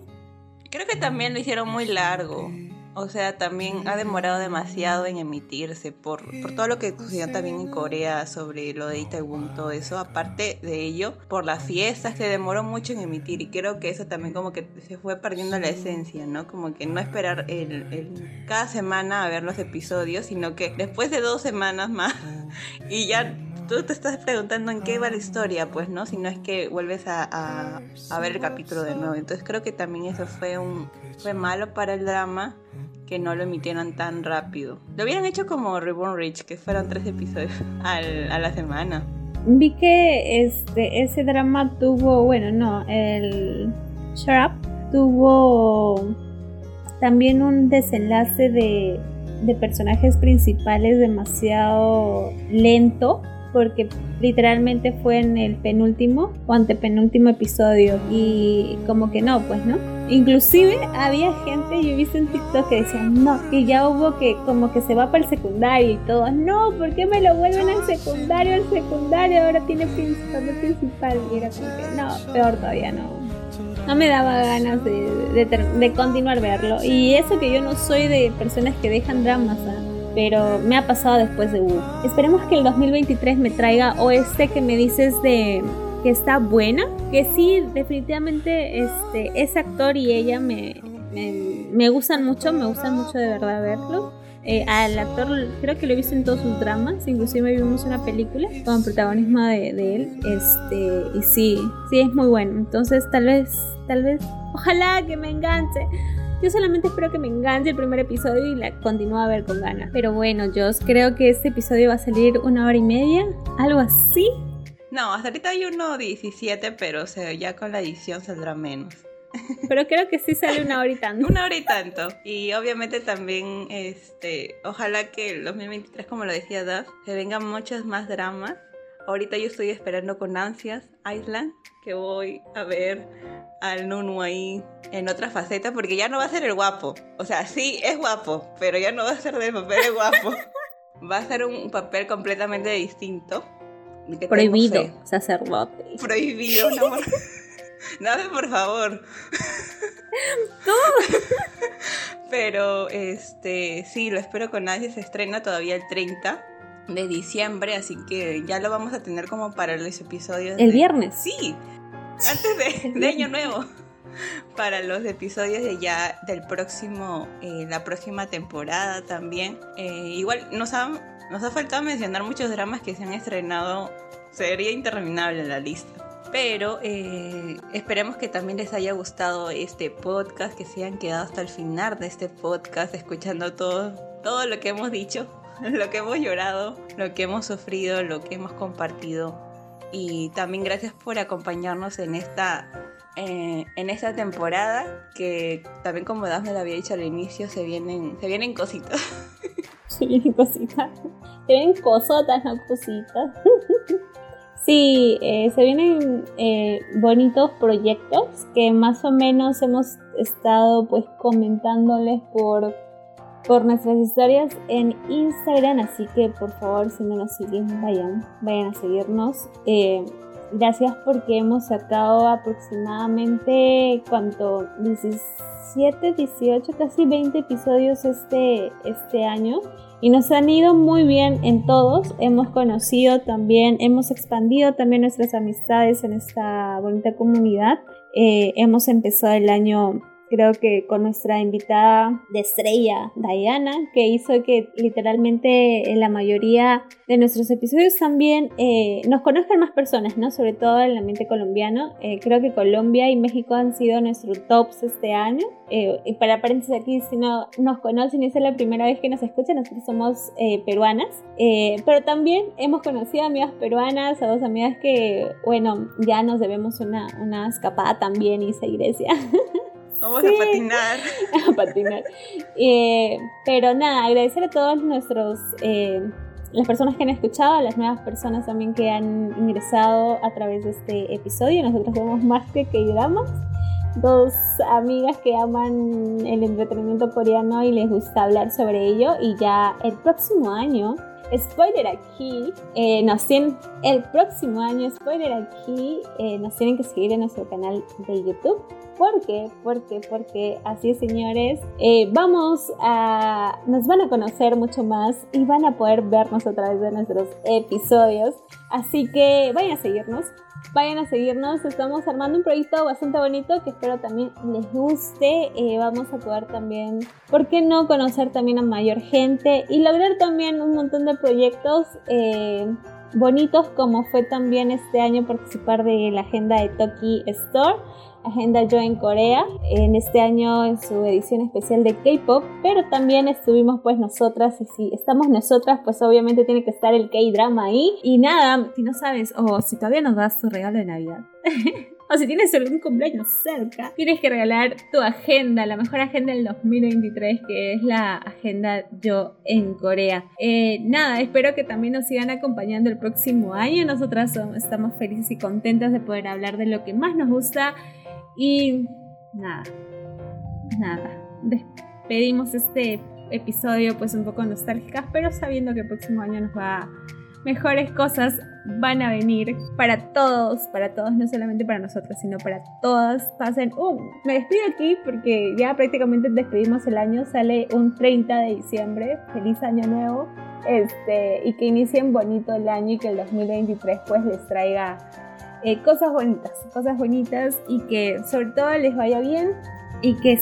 Creo que también lo hicieron muy largo. O sea, también ha demorado demasiado en emitirse por, por todo lo que sucedió también en Corea sobre lo de Itaewon, todo eso. Aparte de ello, por las fiestas que demoró mucho en emitir. Y creo que eso también como que se fue perdiendo la esencia, ¿no? Como que no esperar el, cada semana a ver los episodios, sino que después de dos semanas más <laughs> y ya tú te estás preguntando en qué va la historia, pues, ¿no? Si no es que vuelves a, ver el capítulo de nuevo. Entonces creo que también eso fue un fue malo para el drama que no lo emitieran tan rápido. Lo hubieran hecho como Reborn Rich, que fueron tres episodios <laughs> a la semana. Vi que este, ese drama tuvo, bueno, no, el Sharp tuvo también un desenlace de, de personajes principales demasiado lento porque literalmente fue en el penúltimo o antepenúltimo episodio y como que no, pues no. Inclusive había gente, yo visto en TikTok que decían, no, que ya hubo que como que se va para el secundario y todo, no, ¿por qué me lo vuelven al secundario, al secundario? Ahora tiene principal, principal. Y era como que, no, peor todavía no. No me daba ganas de, de, continuar verlo. Y eso que yo no soy de personas que dejan dramas, ¿ah? Pero me ha pasado después de U. Esperemos que el 2023 me traiga o este que me dices de que está buena, que sí, definitivamente este, ese actor y ella me, me, gustan mucho, me gustan mucho de verdad verlo. Eh, al actor creo que lo he visto en todos sus dramas, inclusive vimos una película con protagonismo de, de, él, este, y sí, sí es muy bueno. Entonces tal vez, tal vez, ojalá que me enganche. Yo solamente espero que me enganche el primer episodio y la continúe a ver con ganas. Pero bueno, yo creo que este episodio va a salir una hora y media, algo así. No, hasta ahorita hay uno 17, pero o sea, ya con la edición saldrá menos. <laughs> Pero creo que sí sale una hora y tanto. una hora y tanto. Y obviamente también, este, ojalá que el 2023, como lo decía Duff, se vengan muchos más dramas. Ahorita yo estoy esperando con ansias Island, que voy a ver al Nunu ahí en otra faceta, porque ya no va a ser el guapo. O sea, sí, es guapo, pero ya no va a ser del papel de guapo. <laughs> va a ser un papel completamente distinto. Prohibido, sacerdote. Prohibido, no. no, <laughs> por favor. <laughs> Pero este, sí, lo espero con nadie. Se estrena todavía el 30 de diciembre, así que ya lo vamos a tener como para los episodios. El viernes. Sí, antes de, <laughs> Año Nuevo. Para los episodios de ya del próximo, eh, la próxima temporada también. Eh, igual nos ha, nos ha faltado mencionar muchos dramas que se han estrenado. Sería interminable la lista. Pero eh, esperemos que también les haya gustado este podcast, que se hayan quedado hasta el final de este podcast escuchando todo, todo lo que hemos dicho, <laughs> lo que hemos llorado, lo que hemos sufrido, lo que hemos compartido y también gracias por acompañarnos en esta, eh, en esta temporada que también como Dafne le había dicho al inicio se vienen, se vienen cositas. <laughs> Se vienen cositas. Se vienen cosotas, no cositas. <laughs> Sí, eh, se vienen eh, bonitos proyectos que más o menos hemos estado pues comentándoles por, por nuestras historias en Instagram, así que por favor si no nos siguen vayan, vayan a seguirnos. Eh, gracias porque hemos sacado aproximadamente cuánto 17, 18, casi 20 episodios este, este año y nos han ido muy bien en todos. Hemos conocido también, hemos expandido también nuestras amistades en esta bonita comunidad. Eh, hemos empezado el año creo que con nuestra invitada de estrella, Diana, que hizo que literalmente en la mayoría de nuestros episodios también eh, nos conozcan más personas, ¿no? Sobre todo en el ambiente colombiano. Eh, creo que Colombia y México han sido nuestros tops este año. Eh, y para paréntesis aquí, si no nos conocen y es la primera vez que nos escuchan, nosotros somos peruanas. pero también hemos conocido amigas peruanas, a dos amigas que, bueno, ya nos debemos una, una escapada también y esa <laughs> Vamos a patinar. <laughs> a patinar. Eh, pero nada, agradecer a todos nuestros... Eh, las personas que han escuchado, a las nuevas personas también que han ingresado a través de este episodio. Nosotros somos más que K-Dramas, dos amigas que aman el entretenimiento coreano y les gusta hablar sobre ello. Y ya el próximo año spoiler aquí, eh, nos tienen, el próximo año, spoiler aquí, nos tienen que seguir en nuestro canal de YouTube. ¿Por qué? ¿Por qué? Porque así señores, eh, vamos a, nos van a conocer mucho más y van a poder vernos a través de nuestros episodios. Así que vayan a seguirnos. Vayan a seguirnos, estamos armando un proyecto bastante bonito que espero también les guste. Eh, vamos a poder también, ¿por qué no conocer también a mayor gente y lograr también un montón de proyectos eh, bonitos como fue también este año participar de la agenda de Toki Store Agenda Yo en Corea, en este año en su edición especial de K-Pop, pero también estuvimos pues nosotras y si estamos nosotras pues obviamente tiene que estar el K-Drama ahí. Y nada, si no sabes o si todavía nos das tu regalo de Navidad. <laughs> o si tienes algún cumpleaños cerca, tienes que regalar tu agenda, la mejor agenda del 2023, que es la agenda Yo en Corea. Eh, nada, espero que también nos sigan acompañando el próximo año. Nosotras estamos felices y contentas de poder hablar de lo que más nos gusta y nada, nada. Despedimos este episodio pues un poco nostálgicas, pero sabiendo que el próximo año nos va mejores cosas van a venir para todos, para todos, no solamente para nosotros, sino para todas. Pasen, uh, me despido aquí porque ya prácticamente despedimos el año, sale un 30 de diciembre, feliz año nuevo, este, y que inicien bonito el año y que el 2023 pues les traiga eh, cosas bonitas, cosas bonitas y que sobre todo les vaya bien y que,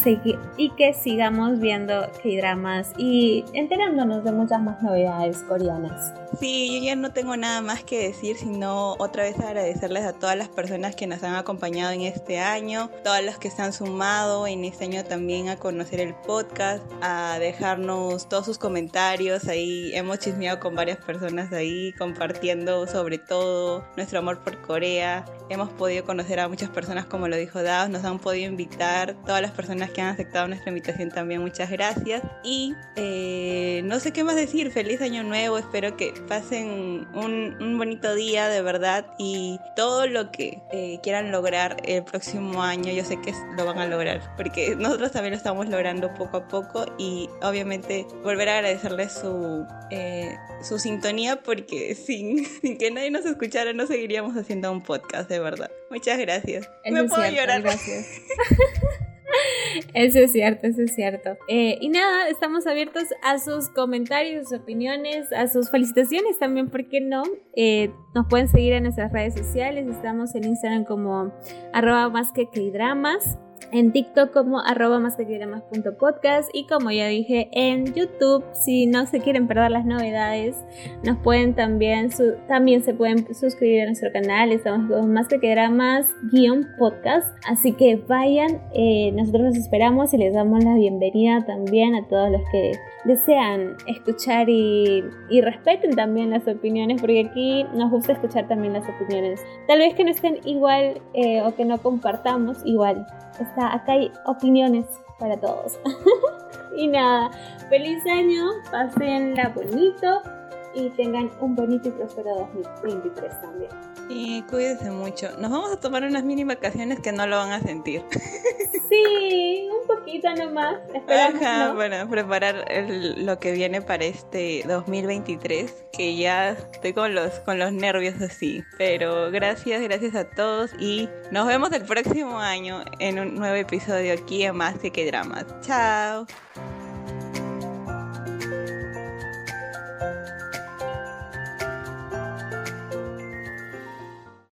y que sigamos viendo K-dramas y enterándonos de muchas más novedades coreanas. Sí, yo ya no tengo nada más que decir, sino otra vez agradecerles a todas las personas que nos han acompañado en este año, todas las que se han sumado en este año también a conocer el podcast, a dejarnos todos sus comentarios. Ahí hemos chismeado con varias personas ahí, compartiendo sobre todo nuestro amor por Corea. Hemos podido conocer a muchas personas, como lo dijo Dav, nos han podido invitar. Todas las personas que han aceptado nuestra invitación también, muchas gracias. Y eh, no sé qué más decir, feliz año nuevo, espero que pasen un, un bonito día de verdad y todo lo que eh, quieran lograr el próximo año, yo sé que lo van a lograr, porque nosotros también lo estamos logrando poco a poco y obviamente volver a agradecerles su, eh, su sintonía porque sin, <laughs> sin, que nadie nos escuchara no seguiríamos haciendo un podcast, de verdad. Muchas gracias. Me puedo llorar. Gracias. <laughs> Eso es cierto, eso es cierto. Eh, y nada, estamos abiertos a sus comentarios, sus opiniones, a sus felicitaciones también, ¿por qué no? Eh, nos pueden seguir en nuestras redes sociales, estamos en Instagram como arroba más en TikTok como arroba más podcast y como ya dije en YouTube. Si no se quieren perder las novedades nos pueden también también se pueden suscribir a nuestro canal. Estamos con más que dramas guion podcast. Así que vayan eh, nosotros los esperamos y les damos la bienvenida también a todos los que desean escuchar y, y respeten también las opiniones porque aquí nos gusta escuchar también las opiniones. Tal vez que no estén igual eh, o que no compartamos igual está, acá hay opiniones para todos. <laughs> y nada, feliz año, pasenla bonito y tengan un bonito y próspero 2023 también. Y cuídense mucho. Nos vamos a tomar unas mini vacaciones que no lo van a sentir. Sí, un poquito nomás. Esperamos, Ajá, ¿no? bueno, preparar el- lo que viene para este 2023, que ya estoy con los, con los nervios así. Pero gracias, gracias a todos y nos vemos el próximo año en un nuevo episodio aquí en Más que Dramas. Chao.